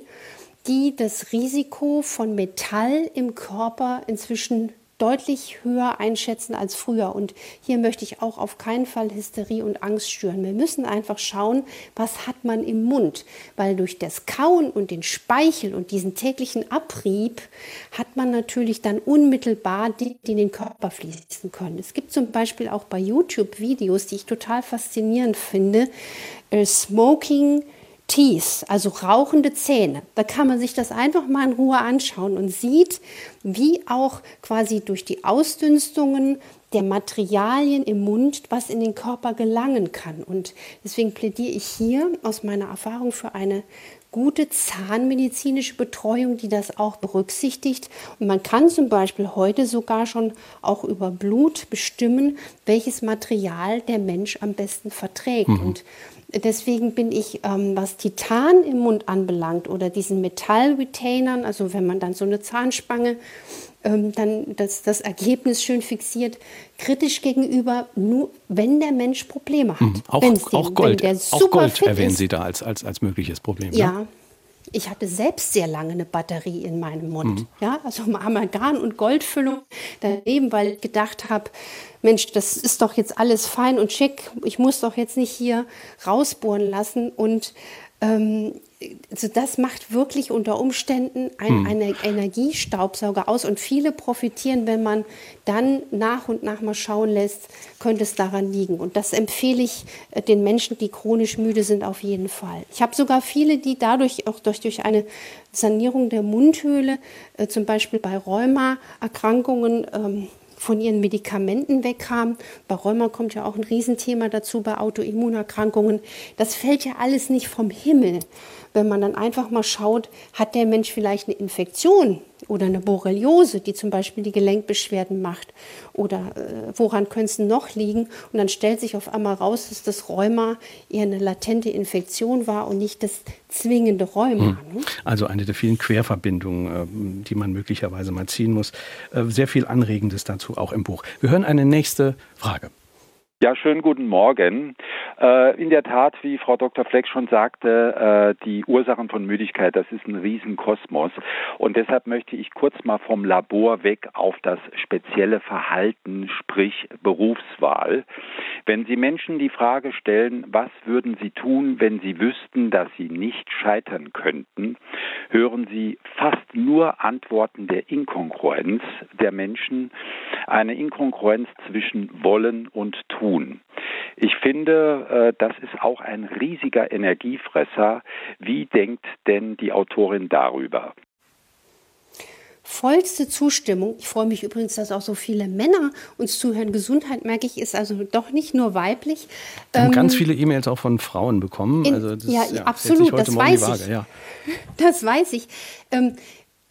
die das Risiko von Metall im Körper inzwischen deutlich höher einschätzen als früher. Und hier möchte ich auch auf keinen Fall Hysterie und Angst schüren. Wir müssen einfach schauen, was hat man im Mund. Weil durch das Kauen und den Speichel und diesen täglichen Abrieb hat man natürlich dann unmittelbar die, die in den Körper fließen können. Es gibt zum Beispiel auch bei YouTube Videos, die ich total faszinierend finde. Äh, Smoking Teeth, also rauchende Zähne. Da kann man sich das einfach mal in Ruhe anschauen und sieht, wie auch quasi durch die Ausdünstungen der Materialien im Mund, was in den Körper gelangen kann. Und deswegen plädiere ich hier aus meiner Erfahrung für eine gute zahnmedizinische Betreuung, die das auch berücksichtigt. Und man kann zum Beispiel heute sogar schon auch über Blut bestimmen, welches Material der Mensch am besten verträgt. Mhm. Und Deswegen bin ich, ähm, was Titan im Mund anbelangt oder diesen Metallretainern, also wenn man dann so eine Zahnspange ähm, dann das, das Ergebnis schön fixiert, kritisch gegenüber, nur wenn der Mensch Probleme hat. Mhm. Auch, den, auch Gold, auch Gold erwähnen ist. Sie da als, als, als mögliches Problem. Ja. Ne? Ich hatte selbst sehr lange eine Batterie in meinem Mund. Mhm. Ja, also Amalgam und Goldfüllung daneben, weil ich gedacht habe, Mensch, das ist doch jetzt alles fein und schick. Ich muss doch jetzt nicht hier rausbohren lassen. Und ähm, also das macht wirklich unter Umständen ein, hm. einen Energiestaubsauger aus. Und viele profitieren, wenn man dann nach und nach mal schauen lässt, könnte es daran liegen. Und das empfehle ich äh, den Menschen, die chronisch müde sind, auf jeden Fall. Ich habe sogar viele, die dadurch auch durch, durch eine Sanierung der Mundhöhle, äh, zum Beispiel bei Rheuma-Erkrankungen, ähm, von ihren Medikamenten wegkamen. Bei Rheuma kommt ja auch ein Riesenthema dazu, bei Autoimmunerkrankungen. Das fällt ja alles nicht vom Himmel. Wenn man dann einfach mal schaut, hat der Mensch vielleicht eine Infektion oder eine Borreliose, die zum Beispiel die Gelenkbeschwerden macht? Oder äh, woran könnte es noch liegen? Und dann stellt sich auf einmal raus, dass das Rheuma eher eine latente Infektion war und nicht das zwingende Rheuma. Hm. Ne? Also eine der vielen Querverbindungen, äh, die man möglicherweise mal ziehen muss. Äh, sehr viel Anregendes dazu auch im Buch. Wir hören eine nächste Frage. Ja, schönen guten Morgen. Äh, in der Tat, wie Frau Dr. Fleck schon sagte, äh, die Ursachen von Müdigkeit, das ist ein Riesenkosmos. Und deshalb möchte ich kurz mal vom Labor weg auf das spezielle Verhalten, sprich Berufswahl. Wenn Sie Menschen die Frage stellen, was würden Sie tun, wenn Sie wüssten, dass Sie nicht scheitern könnten, hören Sie fast nur Antworten der Inkongruenz der Menschen, eine Inkongruenz zwischen wollen und tun tun. Ich finde, äh, das ist auch ein riesiger Energiefresser. Wie denkt denn die Autorin darüber? vollste Zustimmung. Ich freue mich übrigens, dass auch so viele Männer uns zuhören. Gesundheit, merke ich, ist also doch nicht nur weiblich. Wir haben ähm, ganz viele E-Mails auch von Frauen bekommen. In, also das, ja, ja, absolut, das weiß ich. Ja. [laughs] Das weiß ich. Ähm,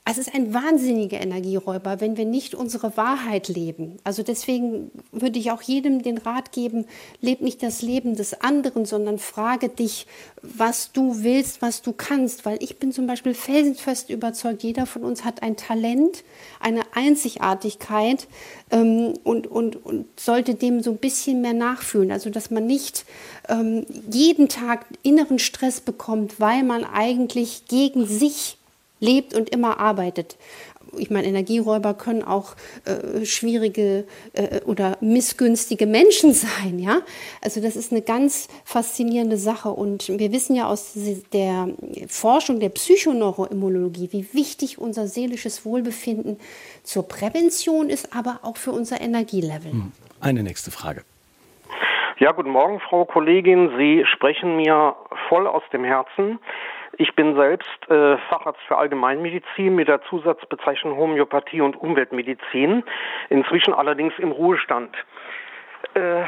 es ist ein wahnsinniger Energieräuber, wenn wir nicht unsere Wahrheit leben. Also deswegen würde ich auch jedem den Rat geben, leb nicht das Leben des anderen, sondern frage dich, was du willst, was du kannst. Weil ich bin zum Beispiel felsenfest überzeugt, jeder von uns hat ein Talent, eine Einzigartigkeit ähm, und, und, und sollte dem so ein bisschen mehr nachfühlen. Also dass man nicht ähm, jeden Tag inneren Stress bekommt, weil man eigentlich gegen sich lebt und immer arbeitet ich meine, Energieräuber können auch äh, schwierige äh, oder missgünstige Menschen [laughs] sein, ja. Also das ist eine ganz faszinierende Sache und wir wissen ja aus der Forschung der Psychoneuroimmunologie, wie wichtig unser seelisches Wohlbefinden zur Prävention ist, aber auch für unser Energielevel. Hm. Eine nächste Frage. Ja, guten Morgen, Frau Kollegin. Sie sprechen mir voll aus dem Herzen. Ich bin selbst äh, Facharzt für Allgemeinmedizin mit der Zusatzbezeichnung Homöopathie und Umweltmedizin, inzwischen allerdings im Ruhestand. Äh,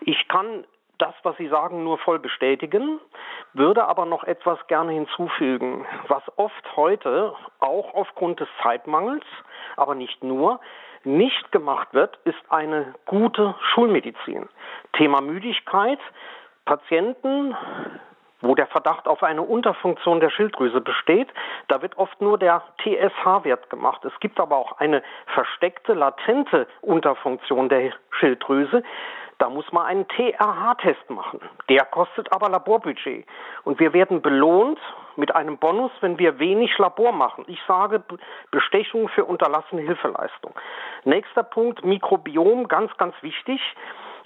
ich kann das, was Sie sagen, nur voll bestätigen, würde aber noch etwas gerne hinzufügen, was oft heute, auch aufgrund des Zeitmangels, aber nicht nur, nicht gemacht wird, ist eine gute Schulmedizin. Thema Müdigkeit. Patienten wo der Verdacht auf eine Unterfunktion der Schilddrüse besteht. Da wird oft nur der TSH-Wert gemacht. Es gibt aber auch eine versteckte, latente Unterfunktion der Schilddrüse. Da muss man einen TRH-Test machen. Der kostet aber Laborbudget. Und wir werden belohnt mit einem Bonus, wenn wir wenig Labor machen. Ich sage Bestechung für unterlassene Hilfeleistung. Nächster Punkt, Mikrobiom, ganz, ganz wichtig.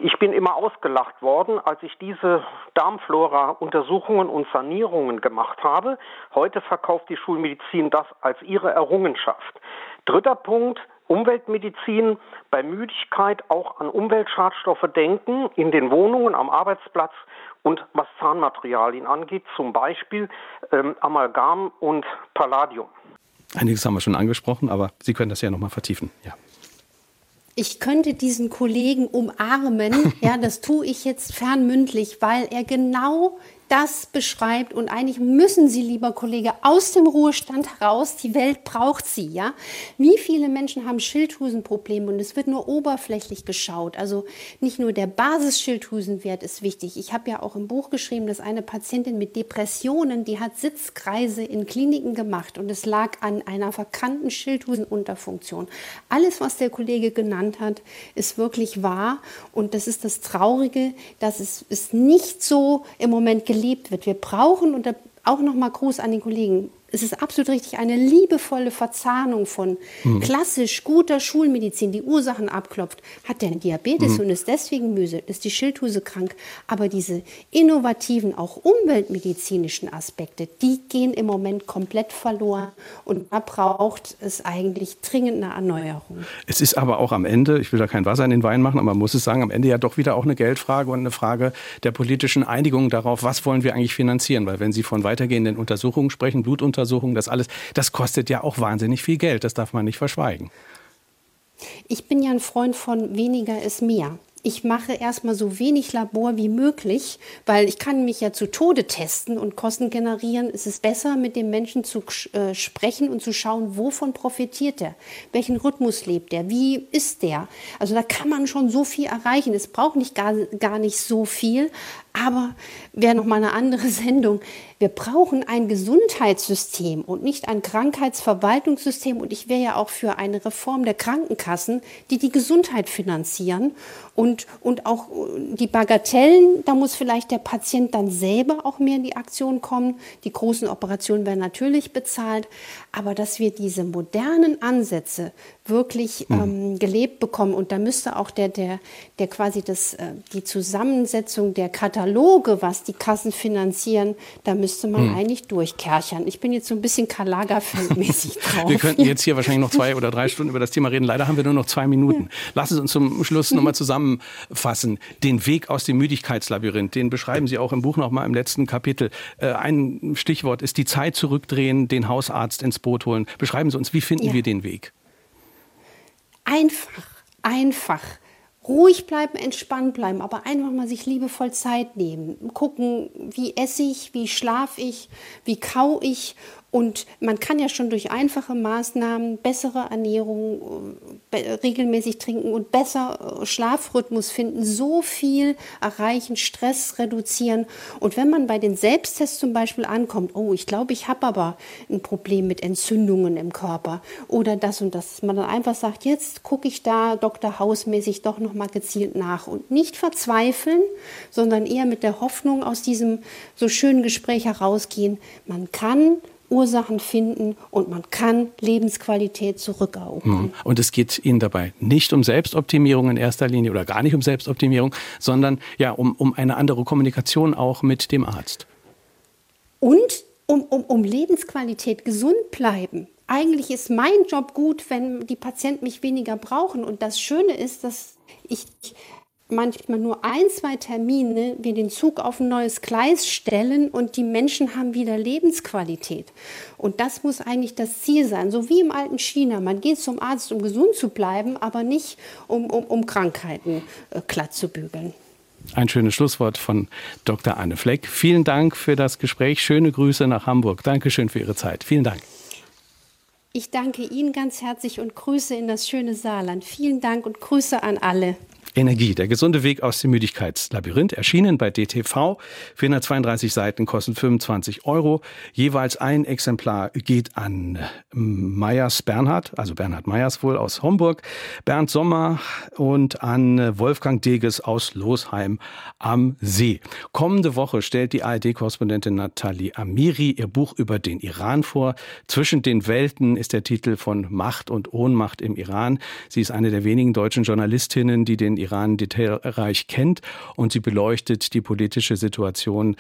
Ich bin immer ausgelacht worden, als ich diese Darmflora-Untersuchungen und Sanierungen gemacht habe. Heute verkauft die Schulmedizin das als ihre Errungenschaft. Dritter Punkt, Umweltmedizin, bei Müdigkeit auch an Umweltschadstoffe denken, in den Wohnungen, am Arbeitsplatz und was Zahnmaterialien angeht, zum Beispiel ähm, Amalgam und Palladium. Einiges haben wir schon angesprochen, aber Sie können das ja nochmal vertiefen. Ja ich könnte diesen Kollegen umarmen. Ja, das tue ich jetzt fernmündlich, weil er genau das beschreibt und eigentlich müssen Sie, lieber Kollege, aus dem Ruhestand heraus, die Welt braucht Sie, ja? Wie viele Menschen haben Schilddrüsenprobleme und es wird nur oberflächlich geschaut. Also nicht nur der Basisschilddrüsenwert ist wichtig. Ich habe ja auch im Buch geschrieben, dass eine Patientin mit Depressionen, die hat Sitzkreise in Kliniken gemacht und es lag an einer verkannten Schilddrüsenunterfunktion. Alles, was der Kollege genannt hat, ist wirklich wahr und das ist das Traurige, dass es ist nicht so im Moment gelingt gelebt wird. Wir brauchen, und auch nochmal Gruß an den Kollegen, es ist absolut richtig, eine liebevolle Verzahnung von mhm. klassisch guter Schulmedizin, die Ursachen abklopft. Hat der Diabetes mhm. und ist deswegen müde, ist die Schilddrüse krank. Aber diese innovativen, auch umweltmedizinischen Aspekte, die gehen im Moment komplett verloren. Und da braucht es eigentlich dringend eine Erneuerung. Es ist aber auch am Ende, ich will da kein Wasser in den Wein machen, aber man muss es sagen, am Ende ja doch wieder auch eine Geldfrage und eine Frage der politischen Einigung darauf, was wollen wir eigentlich finanzieren. Weil wenn Sie von weitergehenden Untersuchungen sprechen, Blutuntersuchungen, Untersuchungen, das alles, das kostet ja auch wahnsinnig viel Geld. Das darf man nicht verschweigen. Ich bin ja ein Freund von weniger ist mehr ich mache erstmal so wenig Labor wie möglich, weil ich kann mich ja zu Tode testen und Kosten generieren. Es ist besser, mit dem Menschen zu äh, sprechen und zu schauen, wovon profitiert er, welchen Rhythmus lebt er, wie ist der. Also da kann man schon so viel erreichen. Es braucht nicht gar, gar nicht so viel, aber wäre noch mal eine andere [laughs] Sendung. Wir brauchen ein Gesundheitssystem und nicht ein Krankheitsverwaltungssystem. Und ich wäre ja auch für eine Reform der Krankenkassen, die die Gesundheit finanzieren und, und auch die Bagatellen. Da muss vielleicht der Patient dann selber auch mehr in die Aktion kommen. Die großen Operationen werden natürlich bezahlt. Aber dass wir diese modernen Ansätze wirklich mhm. ähm, gelebt bekommen. Und da müsste auch der, der, der quasi das, äh, die Zusammensetzung der Kataloge, was die Kassen finanzieren, da müsste man mhm. eigentlich durchkerchern. Ich bin jetzt so ein bisschen Karl Lagerfeld-mäßig [laughs] drauf. Wir könnten jetzt hier wahrscheinlich noch zwei oder drei Stunden über das Thema reden. Leider haben wir nur noch zwei Minuten. Ja. Lassen Sie uns zum Schluss nochmal [laughs] zusammenfassen. Den Weg aus dem Müdigkeitslabyrinth, den beschreiben Sie auch im Buch nochmal im letzten Kapitel. Äh, ein Stichwort ist die Zeit zurückdrehen, den Hausarzt ins Boot holen. Beschreiben Sie uns, wie finden ja. wir den Weg? Einfach, einfach. Ruhig bleiben, entspannt bleiben, aber einfach mal sich liebevoll Zeit nehmen. Gucken, wie esse ich, wie schlafe ich, wie kau ich und man kann ja schon durch einfache Maßnahmen bessere Ernährung, äh, regelmäßig trinken und besser äh, Schlafrhythmus finden, so viel erreichen, Stress reduzieren. Und wenn man bei den Selbsttests zum Beispiel ankommt, oh, ich glaube, ich habe aber ein Problem mit Entzündungen im Körper oder das und das, man dann einfach sagt, jetzt gucke ich da Dr. Hausmäßig doch noch mal gezielt nach und nicht verzweifeln, sondern eher mit der Hoffnung aus diesem so schönen Gespräch herausgehen, man kann Ursachen finden und man kann Lebensqualität zurückerobern. Mhm. Und es geht Ihnen dabei nicht um Selbstoptimierung in erster Linie oder gar nicht um Selbstoptimierung, sondern ja um, um eine andere Kommunikation auch mit dem Arzt. Und um, um, um Lebensqualität, gesund bleiben. Eigentlich ist mein Job gut, wenn die Patienten mich weniger brauchen. Und das Schöne ist, dass ich manchmal nur ein, zwei Termine wir den Zug auf ein neues Gleis stellen und die Menschen haben wieder Lebensqualität. Und das muss eigentlich das Ziel sein. So wie im alten China. Man geht zum Arzt, um gesund zu bleiben, aber nicht, um, um, um Krankheiten äh, glatt zu bügeln. Ein schönes Schlusswort von Dr. Anne Fleck. Vielen Dank für das Gespräch. Schöne Grüße nach Hamburg. Dankeschön für Ihre Zeit. Vielen Dank. Ich danke Ihnen ganz herzlich und Grüße in das schöne Saarland. Vielen Dank und Grüße an alle. Energie, der gesunde Weg aus dem Müdigkeitslabyrinth, erschienen bei DTV. 432 Seiten kosten 25 Euro. Jeweils ein Exemplar geht an Meyers Bernhard, also Bernhard Meyers wohl aus Homburg, Bernd Sommer und an Wolfgang Deges aus Losheim am See. Kommende Woche stellt die ARD-Korrespondentin Nathalie Amiri ihr Buch über den Iran vor. Zwischen den Welten ist der Titel von Macht und Ohnmacht im Iran. Sie ist eine der wenigen deutschen Journalistinnen, die den Iran detailreich kennt und sie beleuchtet die politische Situation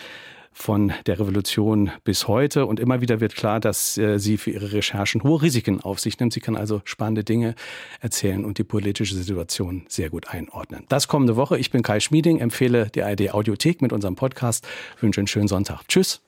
von der Revolution bis heute. Und immer wieder wird klar, dass äh, sie für ihre Recherchen hohe Risiken auf sich nimmt. Sie kann also spannende Dinge erzählen und die politische Situation sehr gut einordnen. Das kommende Woche. Ich bin Kai Schmieding, empfehle die ARD Audiothek mit unserem Podcast. wünsche einen schönen Sonntag. Tschüss.